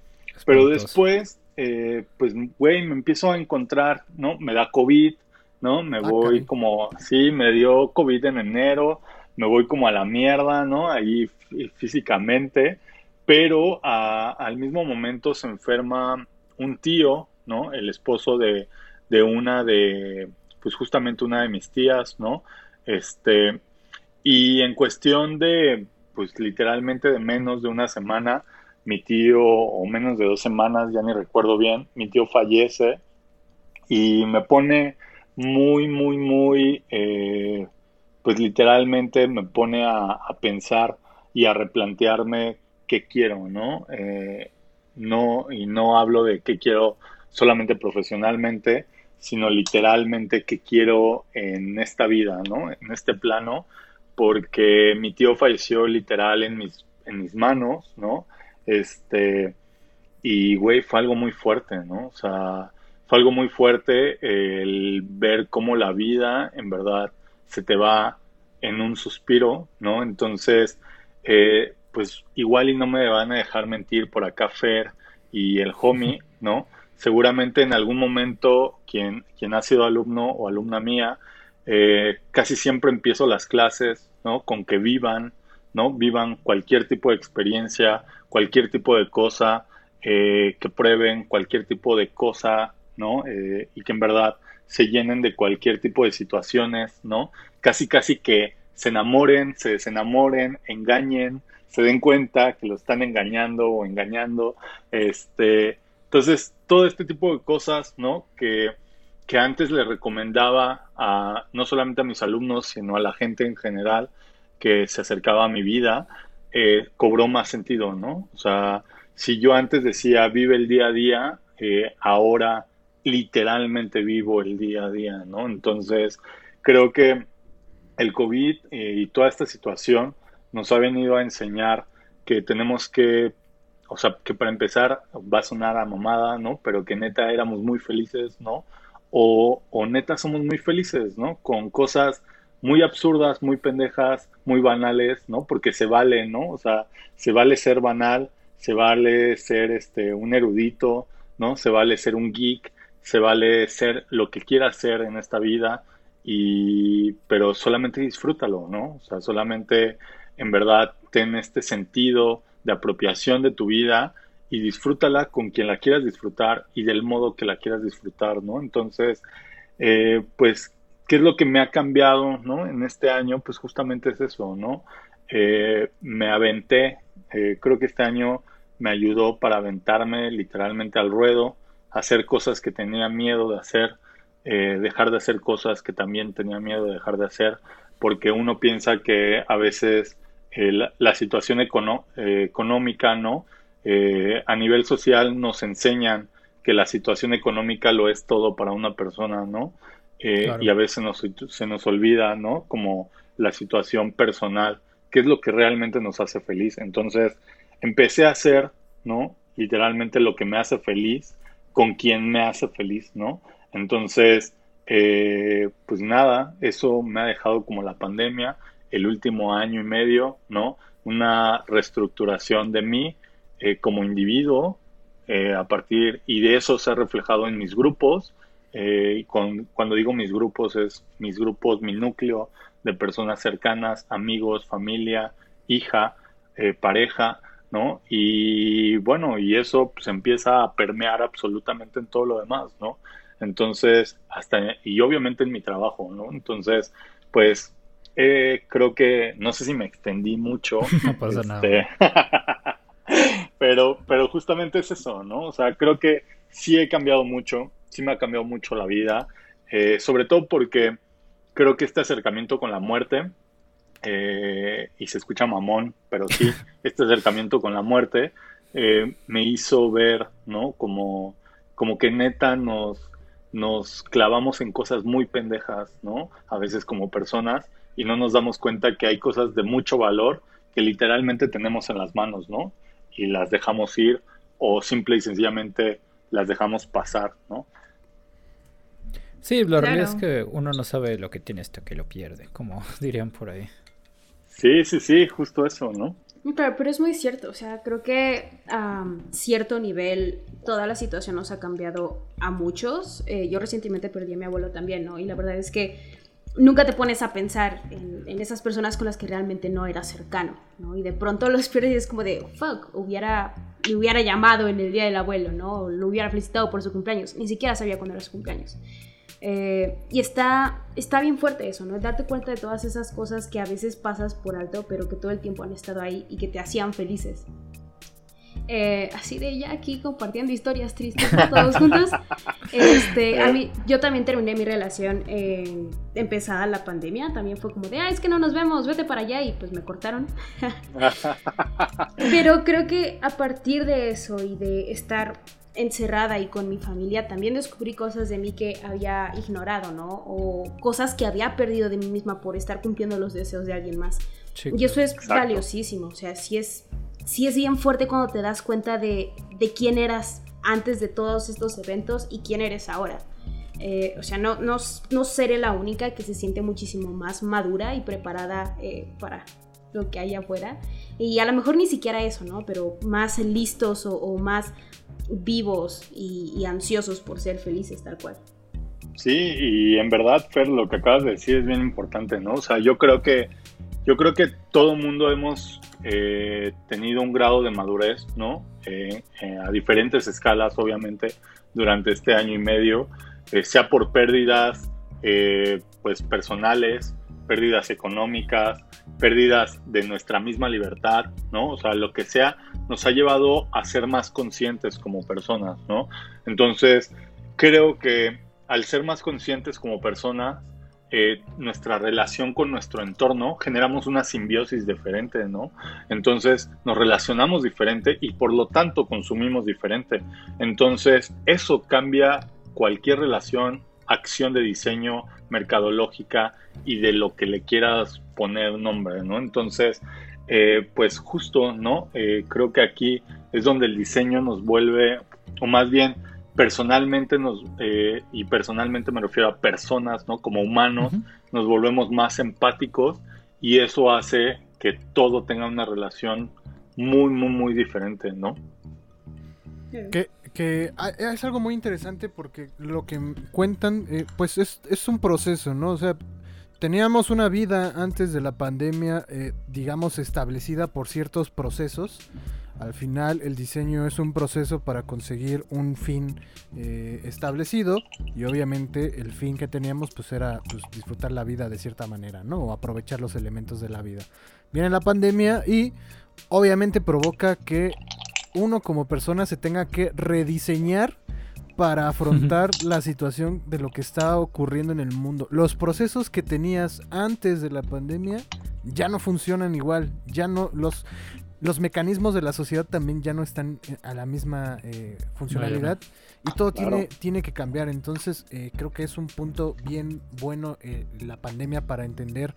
pero después, eh, pues, güey, me empiezo a encontrar, ¿no? Me da COVID, ¿no? Me ah, voy como, sí, me dio COVID en enero, me voy como a la mierda, ¿no? Ahí físicamente, pero al mismo momento se enferma un tío, ¿no? El esposo de, de una de, pues justamente una de mis tías, ¿no? Este, y en cuestión de, pues literalmente de menos de una semana, mi tío, o menos de dos semanas, ya ni recuerdo bien, mi tío fallece y me pone muy, muy, muy, eh, pues literalmente me pone a, pensar y a replantearme qué quiero, ¿no? Eh, no, y no hablo de qué quiero solamente profesionalmente, sino literalmente qué quiero en esta vida, ¿no? En este plano, porque mi tío falleció literal en mis en mis manos, ¿no? Este, y, güey, fue algo muy fuerte, ¿no? O sea, fue algo muy fuerte el ver cómo la vida, en verdad, se te va en un suspiro, ¿no? Entonces, eh, pues igual y no me van a dejar mentir por acá Fer y el homie, ¿no? Seguramente en algún momento quien, quien ha sido alumno o alumna mía, eh, casi siempre empiezo las clases, ¿no? Con que vivan, ¿no? Vivan cualquier tipo de experiencia, cualquier tipo de cosa, eh, que prueben cualquier tipo de cosa, ¿no? Eh, y que en verdad se llenen de cualquier tipo de situaciones, ¿no? Casi, casi que se enamoren, se desenamoren, engañen, se den cuenta que lo están engañando o engañando, este, entonces todo este tipo de cosas, ¿no? Que, que antes le recomendaba a no solamente a mis alumnos, sino a la gente en general que se acercaba a mi vida, eh, cobró más sentido, ¿no? O sea, si yo antes decía vive el día a día, eh, ahora literalmente vivo el día a día, ¿no? Entonces, creo que el COVID eh, y toda esta situación nos ha venido a enseñar que tenemos que, o sea, que para empezar va a sonar a mamada, ¿no? Pero que neta éramos muy felices, ¿no? O, o neta somos muy felices, ¿no? Con cosas muy absurdas, muy pendejas, muy banales, ¿no? Porque se vale, ¿no? O sea, se vale ser banal, se vale ser este un erudito, ¿no? Se vale ser un geek, se vale ser lo que quieras ser en esta vida y pero solamente disfrútalo, ¿no? O sea, solamente en verdad ten este sentido de apropiación de tu vida y disfrútala con quien la quieras disfrutar y del modo que la quieras disfrutar, ¿no? Entonces, eh, pues ¿Qué es lo que me ha cambiado ¿no? en este año? Pues justamente es eso, ¿no? Eh, me aventé, eh, creo que este año me ayudó para aventarme literalmente al ruedo, hacer cosas que tenía miedo de hacer, eh, dejar de hacer cosas que también tenía miedo de dejar de hacer, porque uno piensa que a veces la, situación económica, ¿no? a nivel social nos enseñan que la situación económica lo es todo para una persona, ¿no? Eh, y a veces se nos olvida, ¿no? Como la situación personal, qué es lo que realmente nos hace feliz. Entonces, empecé a hacer, ¿no? Literalmente lo que me hace feliz, con quien me hace feliz, ¿no? Entonces, eh, pues nada, eso me ha dejado como la pandemia, el último año y medio, ¿no? Una reestructuración de mí eh, como individuo, a partir, y de eso se ha reflejado en mis grupos, eh, con, cuando digo mis grupos, es mis grupos, mi núcleo de personas cercanas, amigos, familia, hija, eh, pareja, ¿no? Y bueno, y eso pues empieza a permear absolutamente en todo lo demás, ¿no? Entonces, hasta, y obviamente en mi trabajo, ¿no? Entonces, pues eh, creo que, no sé si me extendí mucho. No pasa nada. Este, pero, pero justamente es eso, ¿no? O sea, creo que sí he cambiado mucho sí me ha cambiado mucho la vida, eh, sobre todo porque creo que este acercamiento con la muerte, eh, y se escucha mamón, pero sí, este acercamiento con la muerte eh, me hizo ver, ¿no? Como, como que neta nos, nos clavamos en cosas muy pendejas, ¿no? A veces como personas y no nos damos cuenta que hay cosas de mucho valor que literalmente tenemos en las manos, ¿no? Y las dejamos ir o simple y sencillamente las dejamos pasar, ¿no? Sí, la realidad es que uno no sabe lo que tiene hasta que lo pierde, como dirían por ahí. Sí, sí, sí, justo eso, ¿no? Pero, pero es muy cierto, o sea, creo que a cierto nivel toda la situación nos ha cambiado a muchos. Eh, yo recientemente perdí a mi abuelo también, ¿no? Y la verdad es que nunca te pones a pensar en, esas personas con las que realmente no eras cercano, ¿no? Y de pronto los pierdes y es como de, fuck, hubiera, le hubiera llamado en el día del abuelo, ¿no? Lo hubiera felicitado por su cumpleaños. Ni siquiera sabía cuándo era su cumpleaños. Eh, y está, está bien fuerte eso, ¿no? Darte cuenta de todas esas cosas que a veces pasas por alto, pero que todo el tiempo han estado ahí y que te hacían felices. Eh, así de ya aquí compartiendo historias tristes todos juntos. Este, a mí, yo también terminé mi relación empezada la pandemia. También fue como de, ah, es que no nos vemos, vete para allá. Y pues me cortaron. Pero creo que a partir de eso y de estar encerrada y con mi familia, también descubrí cosas de mí que había ignorado, ¿no? O cosas que había perdido de mí misma por estar cumpliendo los deseos de alguien más. y eso es valiosísimo, o sea, sí es, sí es bien fuerte cuando te das cuenta de, de quién eras antes de todos estos eventos y quién eres ahora. Eh, o sea, no, no, no, seré la única que se siente muchísimo más madura y preparada eh, para lo que hay afuera. Y a lo mejor ni siquiera eso, ¿no? Pero más listos o, más vivos y, ansiosos por ser felices, tal cual. Sí, y en verdad, Fer, lo que acabas de decir es bien importante, ¿no? O sea, yo creo que, yo creo que todo mundo hemos eh, tenido un grado de madurez, ¿no? a diferentes escalas, obviamente, durante este año y medio. Eh, sea por pérdidas eh, pues personales, pérdidas económicas, pérdidas de nuestra misma libertad, ¿no? O sea, lo que sea nos ha llevado a ser más conscientes como personas, ¿no? Entonces, creo que al ser más conscientes como personas, eh, nuestra relación con nuestro entorno generamos una simbiosis diferente, ¿no? Entonces nos relacionamos diferente y por lo tanto consumimos diferente. Entonces eso cambia cualquier relación, acción de diseño, mercadológica y de lo que le quieras poner nombre, ¿no? Entonces, eh, pues justo, ¿no? Eh, creo que aquí es donde el diseño nos vuelve, o más bien personalmente nos, eh, y personalmente me refiero a personas, ¿no? Como humanos, nos volvemos más empáticos y eso hace que todo tenga una relación muy, muy, muy diferente, ¿no? Que que es algo muy interesante porque lo que cuentan, eh, pues es, es, un proceso, ¿no? O sea, teníamos una vida antes de la pandemia, eh, digamos, establecida por ciertos procesos. Al final el diseño es un proceso para conseguir un fin eh, establecido y obviamente el fin que teníamos pues era pues, disfrutar la vida de cierta manera, ¿no? O aprovechar los elementos de la vida. Viene la pandemia y obviamente provoca que uno como persona se tenga que rediseñar para afrontar la situación de lo que está ocurriendo en el mundo. Los procesos que tenías antes de la pandemia ya no funcionan igual, ya no los los mecanismos de la sociedad también ya no están eh, a la misma eh, funcionalidad y todo tiene, tiene que cambiar. Entonces eh, creo que es un punto bien bueno la pandemia para entender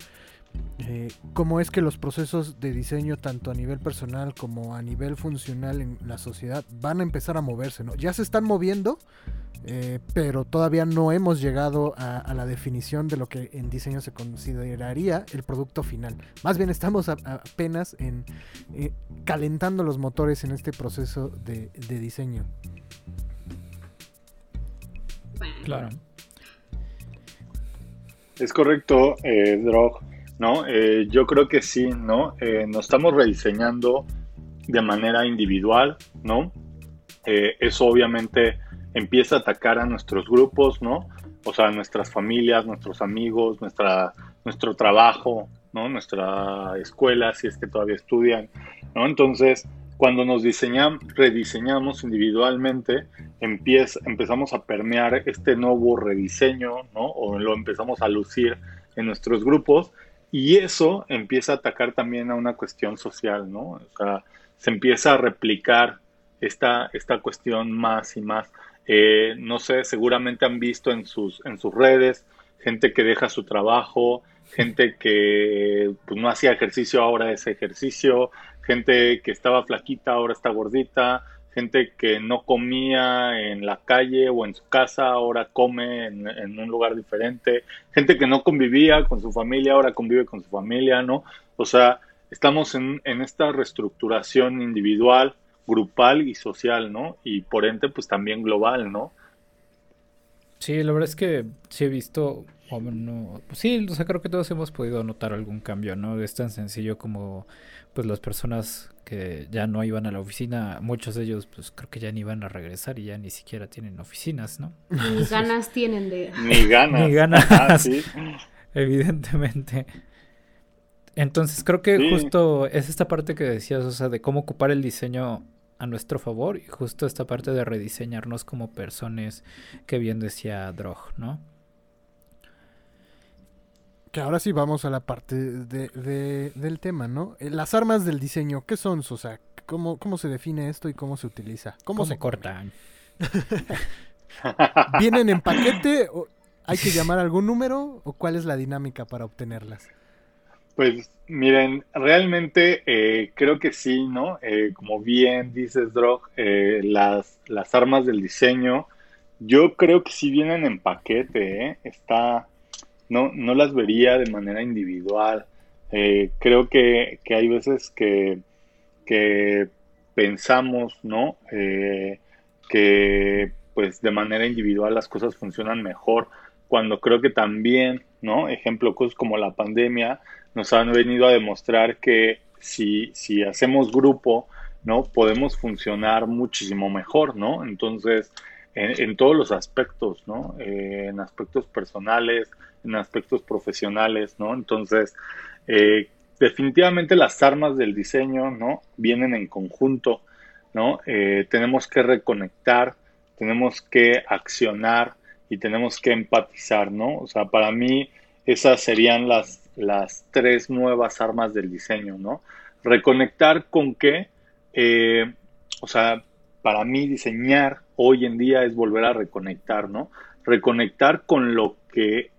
eh, cómo es que los procesos de diseño, tanto a nivel personal como a nivel funcional en la sociedad, van a empezar a moverse, ¿no? Ya se están moviendo, eh, pero todavía no hemos llegado a, la definición de lo que en diseño se consideraría el producto final. Más bien estamos apenas en eh, calentando los motores en este proceso de, diseño. Claro. Es correcto, eh, Drog. ¿No? Eh, yo creo que sí, ¿no? Eh, nos estamos rediseñando de manera individual, ¿no? Eh, eso obviamente empieza a atacar a nuestros grupos, ¿no? O sea, nuestras familias, nuestros amigos, nuestra, nuestro trabajo, ¿no? Nuestra escuela, si es que todavía estudian, ¿no? Entonces, cuando nos diseñamos, rediseñamos individualmente, empieza, empezamos a permear este nuevo rediseño, ¿no? O lo empezamos a lucir en nuestros grupos y eso empieza a atacar también a una cuestión social, ¿no? O sea, se empieza a replicar esta, esta cuestión más y más. Eh, no sé, seguramente han visto en sus, en sus redes gente que deja su trabajo, gente que pues, no hacía ejercicio, ahora hace ejercicio, gente que estaba flaquita, ahora está gordita, gente que no comía en la calle o en su casa, ahora come en, un lugar diferente, gente que no convivía con su familia, ahora convive con su familia, ¿no? O sea, estamos en, en esta reestructuración individual, grupal y social, ¿no? Y por ende, pues también global, ¿no? Sí, la verdad es que sí he visto, pues sí, o sea, creo que todos hemos podido notar algún cambio, ¿no? Es tan sencillo como pues las personas que ya no iban a la oficina, muchos de ellos pues creo que ya ni iban a regresar y ya ni siquiera tienen oficinas, ¿no? Ni ganas tienen de... Ni ganas. ni ganas. Evidentemente. Entonces creo que justo es esta parte que decías, o sea, de cómo ocupar el diseño a nuestro favor y justo esta parte de rediseñarnos como personas que bien decía Drog, ¿no? Que ahora sí vamos a la parte de, del tema, ¿no? Eh, las armas del diseño, ¿qué son, Sosa? ¿Cómo, ¿Cómo se define esto y cómo se utiliza? ¿Cómo, se cortan? ¿Vienen en paquete? O ¿Hay que llamar algún número? ¿O cuál es la dinámica para obtenerlas? Pues miren, realmente eh, creo que sí, ¿no? Eh, como bien dices, Drog, eh, las, las armas del diseño, yo creo que sí vienen en paquete, ¿eh? Está, no, no las vería de manera individual. creo que, que, hay veces que, que pensamos, ¿no? que pues de manera individual las cosas funcionan mejor, cuando creo que también, ¿no? Ejemplo, cosas como la pandemia nos han venido a demostrar que si, si hacemos grupo, ¿no? Podemos funcionar muchísimo mejor, ¿no? Entonces, en, todos los aspectos, ¿no? Eh, en aspectos personales, en aspectos profesionales, ¿no? Entonces, eh, definitivamente las armas del diseño, ¿no? Vienen en conjunto, ¿no? Eh, tenemos que reconectar, tenemos que accionar y tenemos que empatizar, ¿no? O sea, para mí esas serían las, las tres nuevas armas del diseño, ¿no? Reconectar con qué, o sea, para mí diseñar hoy en día es volver a reconectar, ¿no? Reconectar con lo que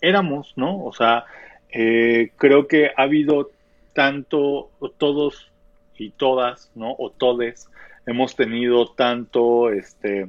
éramos, ¿no? O sea, eh, creo que ha habido tanto, todos y todas, ¿no? O todes, hemos tenido tanto, este,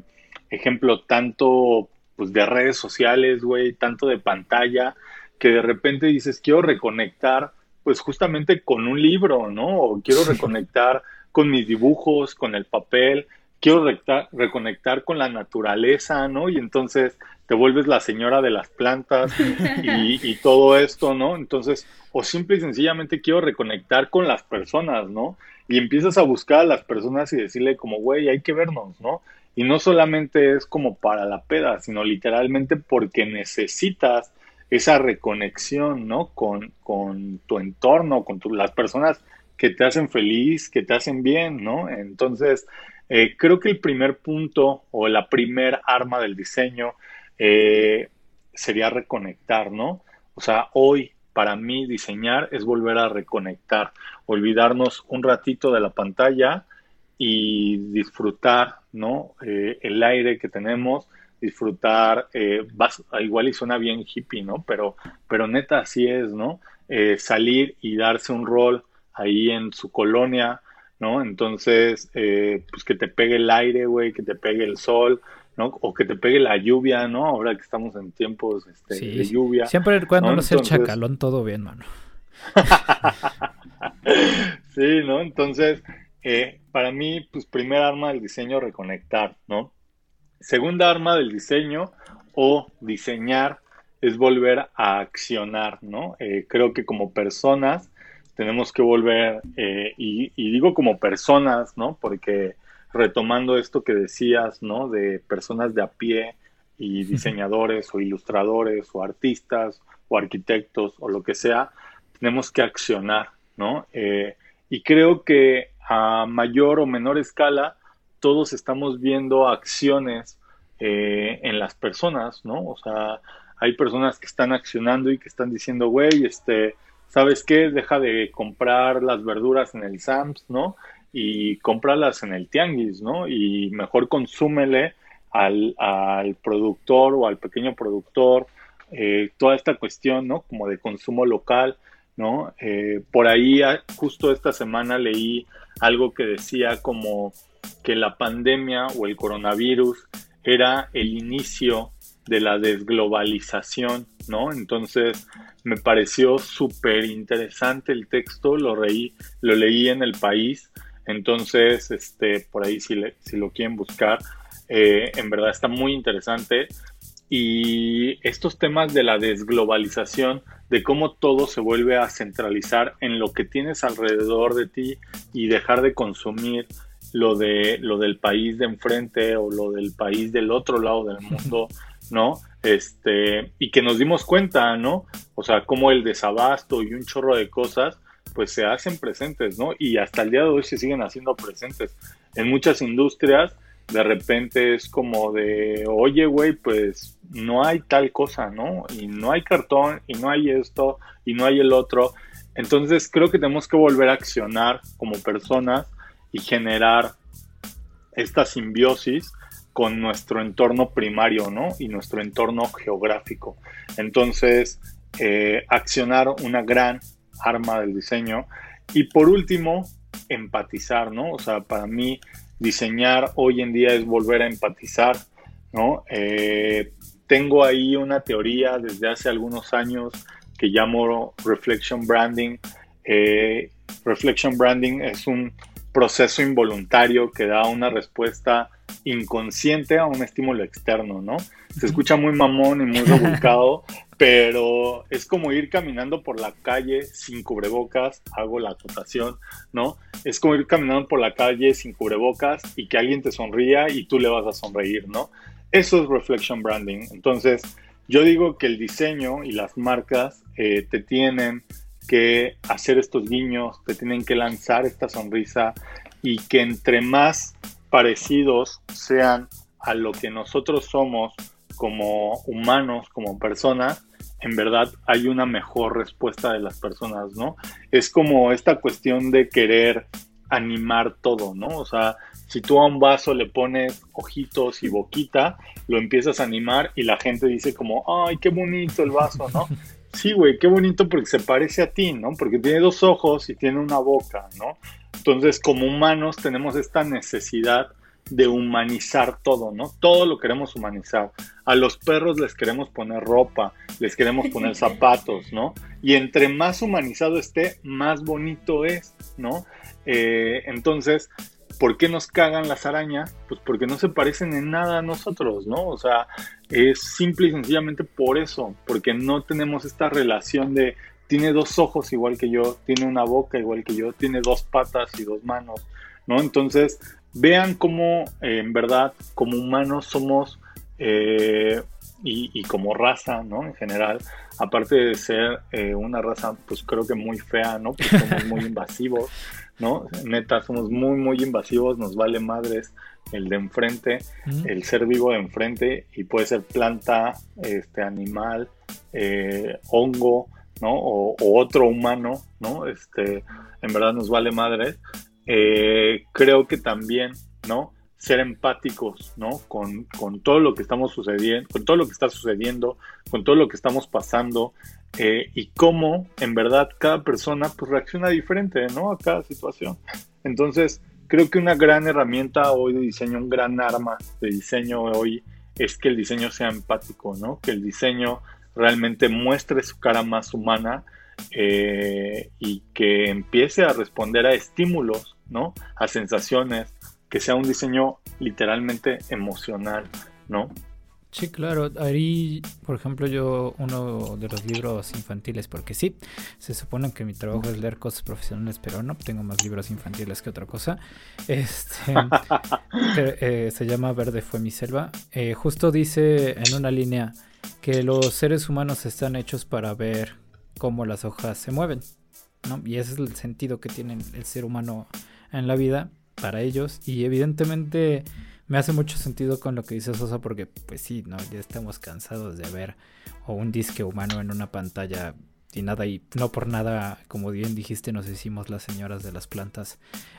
ejemplo, tanto, pues, de redes sociales, güey, tanto de pantalla, que de repente dices, quiero reconectar, pues, justamente con un libro, ¿no? O quiero reconectar con mis dibujos, con el papel, quiero reconectar con la naturaleza, ¿no? Y entonces te vuelves la señora de las plantas y, todo esto, ¿no? Entonces, o simple y sencillamente quiero reconectar con las personas, ¿no? Y empiezas a buscar a las personas y decirle como, güey, hay que vernos, ¿no? Y no solamente es como para la peda, sino literalmente porque necesitas esa reconexión, ¿no? Con, con tu entorno, con las personas que te hacen feliz, que te hacen bien, ¿no? Entonces, eh, creo que el primer punto o la primer arma del diseño eh, sería reconectar, ¿no? O sea, hoy para mí diseñar es volver a reconectar, olvidarnos un ratito de la pantalla y disfrutar, ¿no? Eh, el aire que tenemos, disfrutar, igual y suena bien hippie, ¿no? Pero, pero neta así es, ¿no? salir y darse un rol ahí en su colonia, ¿no? Entonces, eh, pues que te pegue el aire, güey, que te pegue el sol, ¿no? O que te pegue la lluvia, ¿no? Ahora que estamos en tiempos este, de lluvia. Siempre cuando no, sea chacalón, todo bien, mano. sí, ¿no? Entonces, eh, para mí, pues primer arma del diseño, reconectar, ¿no? Segunda arma del diseño o diseñar es volver a accionar, ¿no? Eh, creo que como personas tenemos que volver, eh, y, digo como personas, ¿no? Porque retomando esto que decías, ¿no? De personas de a pie y diseñadores o ilustradores o artistas o arquitectos o lo que sea, tenemos que accionar, ¿no? Eh, y creo que a mayor o menor escala, todos estamos viendo acciones eh, en las personas, ¿no? O sea, hay personas que están accionando y que están diciendo, güey, este, ¿sabes qué? Deja de comprar las verduras en el Sams, ¿no? Y cómpralas en el Tianguis, ¿no? Y mejor consúmele al, productor o al pequeño productor eh, toda esta cuestión, ¿no? Como de consumo local, ¿no? Eh, por ahí, ah, justo esta semana leí algo que decía como que la pandemia o el coronavirus era el inicio de la desglobalización, ¿no? Entonces me pareció súper interesante el texto, lo, reí, lo leí en el país, entonces, este, por ahí si, si lo quieren buscar, eh, en verdad está muy interesante. Y estos temas de la desglobalización, de cómo todo se vuelve a centralizar en lo que tienes alrededor de ti y dejar de consumir lo, de, lo del país de enfrente o lo del país del otro lado del mundo, ¿no? Este, y que nos dimos cuenta, ¿no? O sea, como el desabasto y un chorro de cosas, pues se hacen presentes, ¿no? Y hasta el día de hoy se siguen haciendo presentes. En muchas industrias, de repente es como de, oye, güey, pues no hay tal cosa, ¿no? Y no hay cartón, y no hay esto, y no hay el otro. Entonces creo que tenemos que volver a accionar como personas y generar esta simbiosis con nuestro entorno primario, ¿no? Y nuestro entorno geográfico. Entonces, eh, accionar una gran arma del diseño. Y por último, empatizar, ¿no? O sea, para mí diseñar hoy en día es volver a empatizar, ¿no? Eh, tengo ahí una teoría desde hace algunos años que llamo Reflection Branding. Eh, reflection Branding es un proceso involuntario que da una respuesta inconsciente a un estímulo externo, ¿no? Se escucha muy mamón y muy rebuscado, pero es como ir caminando por la calle sin cubrebocas, hago la acotación, ¿no? Es como ir caminando por la calle sin cubrebocas y que alguien te sonría y tú le vas a sonreír, ¿no? Eso es reflection branding. Entonces, yo digo que el diseño y las marcas eh, te tienen que hacer estos guiños, te tienen que lanzar esta sonrisa y que entre más parecidos sean a lo que nosotros somos como humanos, como personas, en verdad hay una mejor respuesta de las personas, ¿no? Es como esta cuestión de querer animar todo, ¿no? O sea, si tú a un vaso le pones ojitos y boquita, lo empiezas a animar y la gente dice como, ay, qué bonito el vaso, ¿no? Sí, güey, qué bonito porque se parece a ti, ¿no? Porque tiene dos ojos y tiene una boca, ¿no? Entonces, como humanos tenemos esta necesidad de humanizar todo, ¿no? Todo lo queremos humanizar. A los perros les queremos poner ropa, les queremos poner zapatos, ¿no? Y entre más humanizado esté, más bonito es, ¿no? Eh, entonces, ¿por qué nos cagan las arañas? Pues porque no se parecen en nada a nosotros, ¿no? O sea, es simple y sencillamente por eso, porque no tenemos esta relación de tiene dos ojos igual que yo, tiene una boca igual que yo, tiene dos patas y dos manos, ¿no? Entonces, vean cómo eh, en verdad como humanos somos eh, y, como raza, ¿no? En general, aparte de ser eh, una raza, pues creo que muy fea, ¿no? Pues somos muy invasivos, ¿no? Neta, somos muy, muy invasivos, nos vale madres el de enfrente, el ser vivo de enfrente, y puede ser planta, este animal, hongo, ¿no? O, otro humano, ¿no? Este, en verdad nos vale madres. Eh, creo que también, ¿no? Ser empáticos, ¿no? Con, todo lo que estamos sucediendo, con todo lo que está sucediendo, con todo lo que estamos pasando eh, y cómo en verdad cada persona pues reacciona diferente, ¿no? A cada situación. Entonces, creo que una gran herramienta hoy de diseño, un gran arma de diseño hoy es que el diseño sea empático, ¿no? Que el diseño realmente muestre su cara más humana eh, y que empiece a responder a estímulos ¿no? A sensaciones, que sea un diseño literalmente emocional, ¿no? Sí, claro. Ahí, por ejemplo, yo uno de los libros infantiles, porque sí, se supone que mi trabajo es leer cosas profesionales, pero no, tengo más libros infantiles que otra cosa. Este, eh, se llama Verde fue mi selva. Eh, justo dice en una línea que los seres humanos están hechos para ver cómo las hojas se mueven, ¿no? Y ese es el sentido que tiene el ser humano en la vida para ellos y evidentemente me hace mucho sentido con lo que dice Sosa porque pues sí, ¿no? Ya estamos cansados de ver o un disque humano en una pantalla y nada y no por nada, como bien dijiste, nos hicimos las señoras de las plantas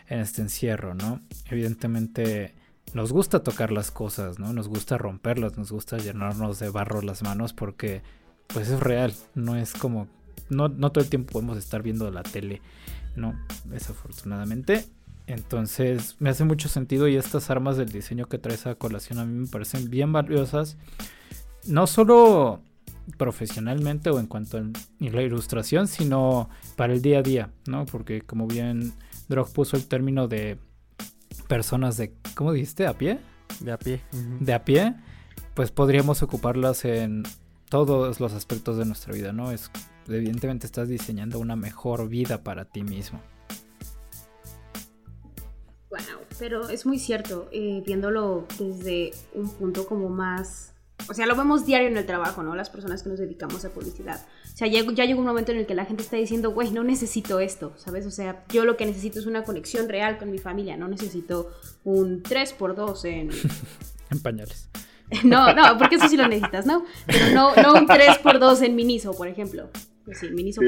en este encierro, ¿no? Evidentemente nos gusta tocar las cosas, ¿no? Nos gusta romperlas, nos gusta llenarnos de barro las manos porque pues es real, no es como no, no todo el tiempo podemos estar viendo la tele, ¿no? Desafortunadamente. Entonces me hace mucho sentido y estas armas del diseño que trae esa colación a mí me parecen bien valiosas. No solo profesionalmente o en cuanto a la ilustración, sino para el día a día, ¿no? Porque como bien Drog puso el término de personas de, ¿cómo dijiste? ¿A pie? De a pie. De a pie, pues podríamos ocuparlas en todos los aspectos de nuestra vida, ¿no? Es, evidentemente estás diseñando una mejor vida para ti mismo. Pero es muy cierto, eh, viéndolo desde un punto como más... O sea, lo vemos diario en el trabajo, ¿no? Las personas que nos dedicamos a publicidad. O sea, ya, ya llegó un momento en el que la gente está diciendo, güey, no necesito esto, ¿sabes? O sea, yo lo que necesito es una conexión real con mi familia, no necesito un 3x2 en... en pañales. No, no, porque eso sí lo necesitas, ¿no? Pero no, no un 3x2 en Miniso, por ejemplo. Pues sí, mini Sí.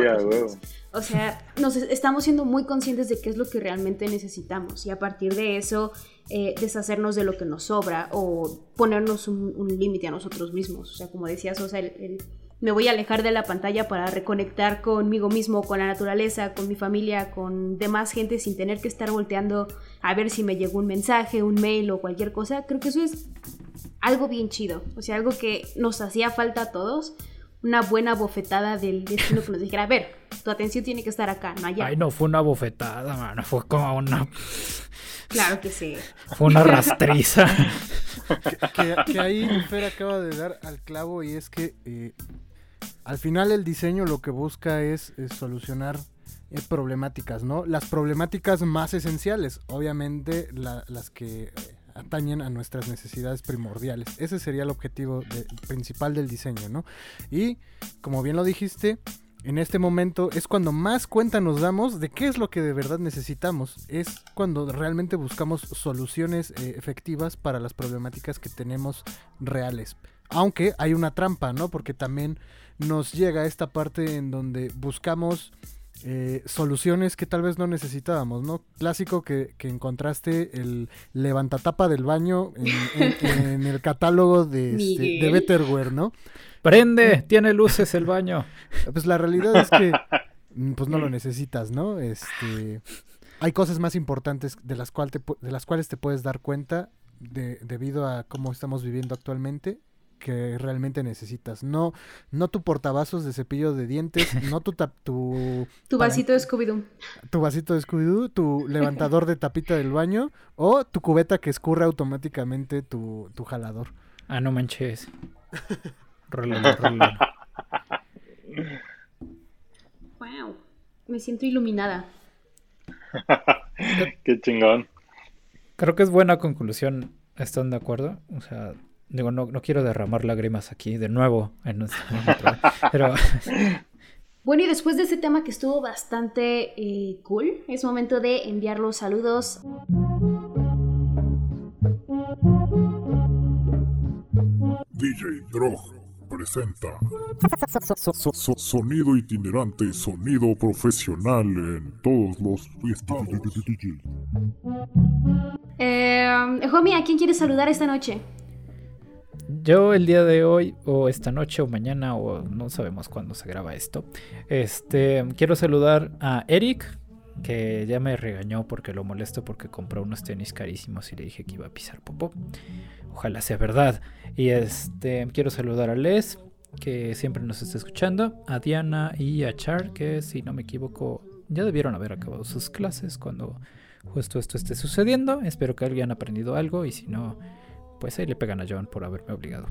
O sea, nos estamos siendo muy conscientes de qué es lo que realmente necesitamos y a partir de eso eh, deshacernos de lo que nos sobra o ponernos un, un límite a nosotros mismos. O sea, como decías, o sea, el- el- me voy a alejar de la pantalla para reconectar conmigo mismo, con la naturaleza, con mi familia, con demás gente sin tener que estar volteando a ver si me llegó un mensaje, un mail o cualquier cosa. Creo que eso es algo bien chido. O sea, algo que nos hacía falta a todos. Una buena bofetada del destino que nos dijera, a ver, tu atención tiene que estar acá, no allá. Ay, no fue una bofetada, mano. Fue como una. Claro que sí. Fue una rastriza. que, que ahí Fer acaba de dar al clavo y es que eh, al final el diseño lo que busca es, es solucionar eh, problemáticas, ¿no? Las problemáticas más esenciales, obviamente la- las que eh, atañen a nuestras necesidades primordiales. Ese sería el objetivo principal del diseño, ¿no? Y como bien lo dijiste, en este momento es cuando más cuenta nos damos de qué es lo que de verdad necesitamos. Es cuando realmente buscamos soluciones eh, efectivas para las problemáticas que tenemos reales. Aunque hay una trampa, ¿no? Porque también nos llega esta parte en donde buscamos eh, soluciones que tal vez no necesitábamos, ¿no? Clásico que, que encontraste el levantatapa del baño en, en- en el catálogo de, este, de. Betterware, ¿no? Prende, tiene luces el baño. Pues la realidad es que mm, pues no lo necesitas, ¿no? Este hay cosas más importantes de las, cual te de las cuales te puedes dar cuenta de- debido a cómo estamos viviendo actualmente que realmente necesitas. No, no tu portavasos de cepillo de dientes, no tu, tap- tu, Tu Para- vasito de Scooby-Doo. tu vasito de Scooby-Doo, tu levantador de tapita del baño o tu cubeta que escurre automáticamente tu, tu jalador. Ah, no manches. Rólalo, rólalo. Wow. Me siento iluminada. Qué chingón. Creo que es buena conclusión. ¿Están de acuerdo? O sea, digo, no, no quiero derramar lágrimas aquí de nuevo en nuestro Pero Bueno, y después de este tema que estuvo bastante eh, cool, es momento de enviar los saludos. DJ Drog presenta So- so- Sonido itinerante, sonido profesional en todos los estados. Eh, homie, ¿a quién quieres saludar esta noche? Yo el día de hoy, o esta noche, o mañana, o no sabemos cuándo se graba esto, este, quiero saludar a Eric, que ya me regañó porque lo molesto porque compró unos tenis carísimos y le dije que iba a pisar popó. Ojalá sea verdad. Y este, quiero saludar a Les, que siempre nos está escuchando, a Diana y a Char, que si no me equivoco, ya debieron haber acabado sus clases cuando justo esto esté sucediendo. Espero que hayan aprendido algo y si no, pues ahí le pegan a John por haberme obligado.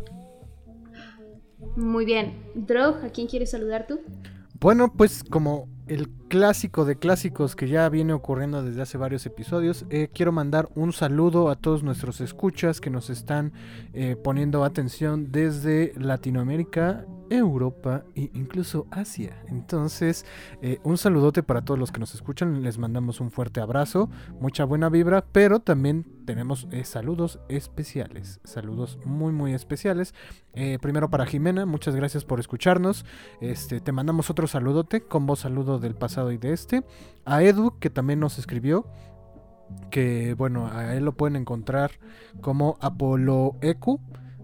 Muy bien. Drog, ¿a quién quieres saludar tú? Bueno, pues como el clásico de clásicos que ya viene ocurriendo desde hace varios episodios, eh, quiero mandar un saludo a todos nuestros escuchas que nos están eh, poniendo atención desde Latinoamérica, Europa e incluso Asia. Entonces, eh, un saludote para todos los que nos escuchan, les mandamos un fuerte abrazo, mucha buena vibra, pero también tenemos eh, saludos especiales, saludos muy muy especiales. Eh, primero para Jimena, muchas gracias por escucharnos. Este, te mandamos otro saludote, combo saludo del pasado y de este. A Edu, que también nos escribió. Que bueno, a él lo pueden encontrar como Apolo Ecu.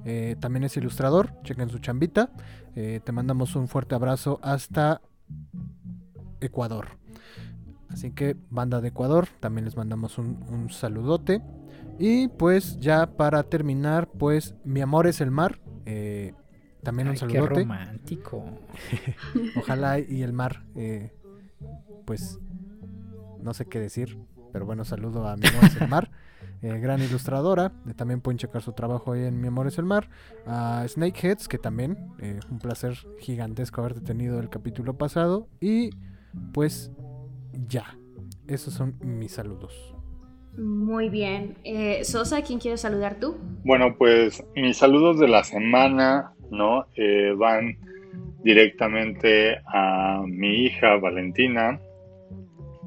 Eh, también es ilustrador, chequen su chambita. Eh, te mandamos un fuerte abrazo hasta Ecuador. Así que, banda de Ecuador, también les mandamos un, un saludote. Y pues ya para terminar, pues mi amor es el mar. eh, también un Ay, qué saludote. romántico. Ojalá y el mar, eh, pues, no sé qué decir, pero bueno, saludo a mi amor es el mar, eh, gran ilustradora, eh, también pueden checar su trabajo ahí en Mi amor es el mar, a Snakeheads, que también, eh, un placer gigantesco haberte tenido el capítulo pasado, y pues ya, esos son mis saludos. Muy bien. Eh, Sosa, ¿a quién quieres saludar tú? Bueno, pues mis saludos de la semana, ¿no? Eh, van directamente a mi hija Valentina,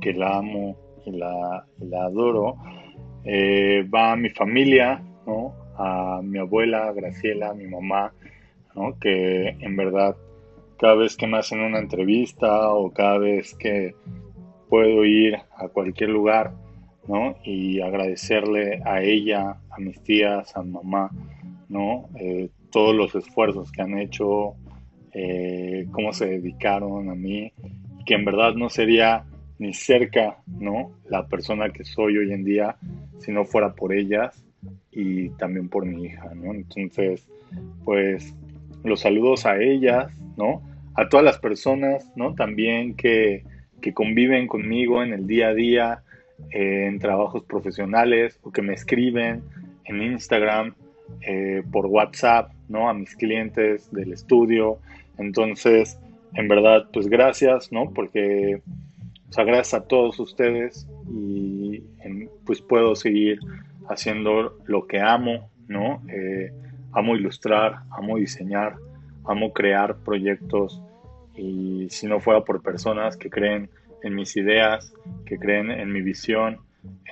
que la amo y la, y la adoro. Eh, va mi familia, ¿no? A mi abuela Graciela, a mi mamá, ¿no? Que en verdad cada vez que me hacen una entrevista o cada vez que puedo ir a cualquier lugar, ¿no? Y agradecerle a ella, a mis tías, a mamá, ¿no? Eh, todos los esfuerzos que han hecho, eh, cómo se dedicaron a mí, que en verdad no sería ni cerca, ¿no? La persona que soy hoy en día si no fuera por ellas y también por mi hija, ¿no? Entonces, pues los saludos a ellas, ¿no? A todas las personas, ¿no? También que, que conviven conmigo en el día a día, eh, en trabajos profesionales o que me escriben en Instagram, eh, por WhatsApp, ¿no? A mis clientes del estudio. Entonces, en verdad, pues gracias, ¿no? Porque, o sea, gracias a todos ustedes y pues puedo seguir haciendo lo que amo, ¿no? Eh, amo ilustrar, amo diseñar, amo crear proyectos y si no fuera por personas que creen en mis ideas, que creen en mi visión,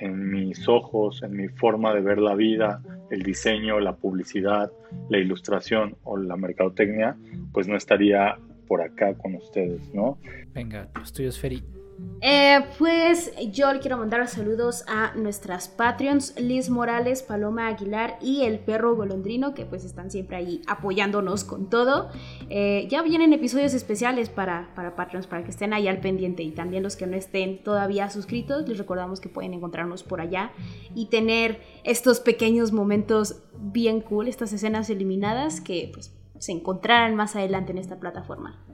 en mis ojos, en mi forma de ver la vida, el diseño, la publicidad, la ilustración o la mercadotecnia, pues no estaría por acá con ustedes, ¿no? Venga, los tuyos, Feri. Eh, pues yo le quiero mandar saludos a nuestras Patreons, Liz Morales, Paloma Aguilar y el perro golondrino, que pues están siempre ahí apoyándonos con todo. Eh, ya vienen episodios especiales para, para Patreons, para que estén ahí al pendiente y también los que no estén todavía suscritos, les recordamos que pueden encontrarnos por allá y tener estos pequeños momentos bien cool, estas escenas eliminadas que pues se encontrarán más adelante en esta plataforma.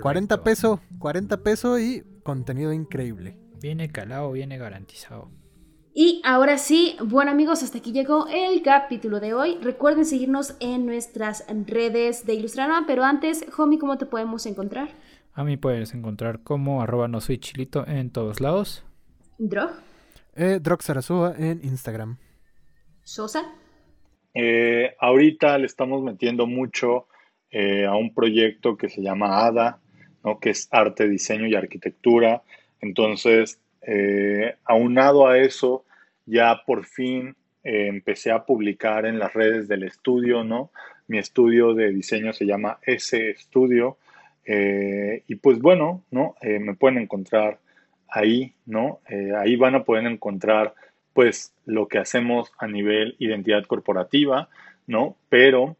40 pesos, 40 pesos y contenido increíble. Viene calado, viene garantizado. Y ahora sí, bueno amigos, hasta aquí llegó el capítulo de hoy. Recuerden seguirnos en nuestras redes de Ilustrarama, pero antes, Homie, ¿cómo te podemos encontrar? A mí puedes encontrar como arroba no soy chilito en todos lados. Drog. Eh, Drog Sarasúa en Instagram. Sosa. Eh, ahorita le estamos metiendo mucho eh, a un proyecto que se llama ADA, que es arte, diseño y arquitectura. Entonces, eh, aunado a eso, ya por fin eh, empecé a publicar en las redes del estudio, ¿no? Mi estudio de diseño se llama S Estudio. Eh, y pues bueno, ¿no? me pueden encontrar ahí, ¿no? ahí van a poder encontrar pues lo que hacemos a nivel identidad corporativa, ¿no? Pero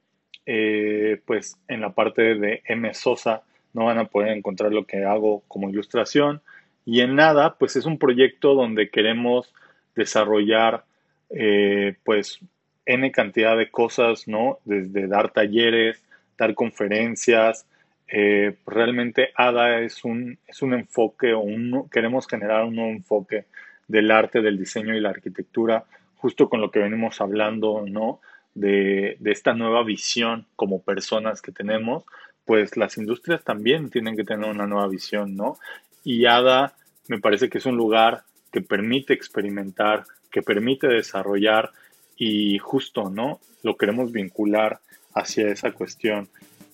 pues en la parte de M Sosa no van a poder encontrar lo que hago como ilustración. Y en nada, pues es un proyecto donde queremos desarrollar eh, pues N cantidad de cosas, ¿no? Desde dar talleres, dar conferencias. Eh, realmente ADA es un, es un enfoque o un, queremos generar un nuevo enfoque del arte, del diseño y la arquitectura, justo con lo que venimos hablando, ¿no? De, de esta nueva visión como personas que tenemos, pues las industrias también tienen que tener una nueva visión, ¿no? Y ADA me parece que es un lugar que permite experimentar, que permite desarrollar y justo, ¿no? Lo queremos vincular hacia esa cuestión.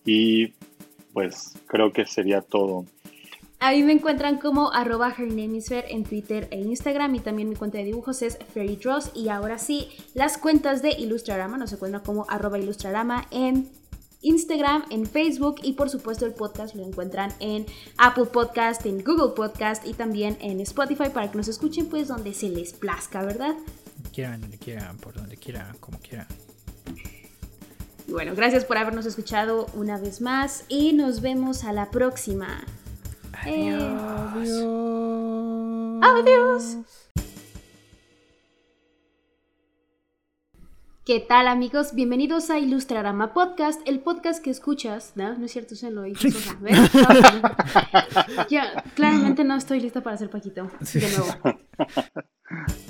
Y pues creo que sería todo. Ahí me encuentran como arroba en Twitter e Instagram y también mi cuenta de dibujos es Dross y ahora sí, las cuentas de Ilustrarama nos encuentran como arroba Ilustrarama en Instagram, en Facebook y por supuesto el podcast lo encuentran en Apple Podcast, en Google Podcast y también en Spotify para que nos escuchen pues donde se les plazca, ¿verdad? Quieran, donde quieran, por donde quieran, como quieran. Y bueno, gracias por habernos escuchado una vez más y nos vemos a la próxima. Adiós. Adiós. ¿Qué tal amigos? Bienvenidos a Ilustrarama Podcast, el podcast que escuchas, ¿no? No es cierto, se lo hizo ¿ves? claramente no estoy lista para hacer Paquito. De nuevo.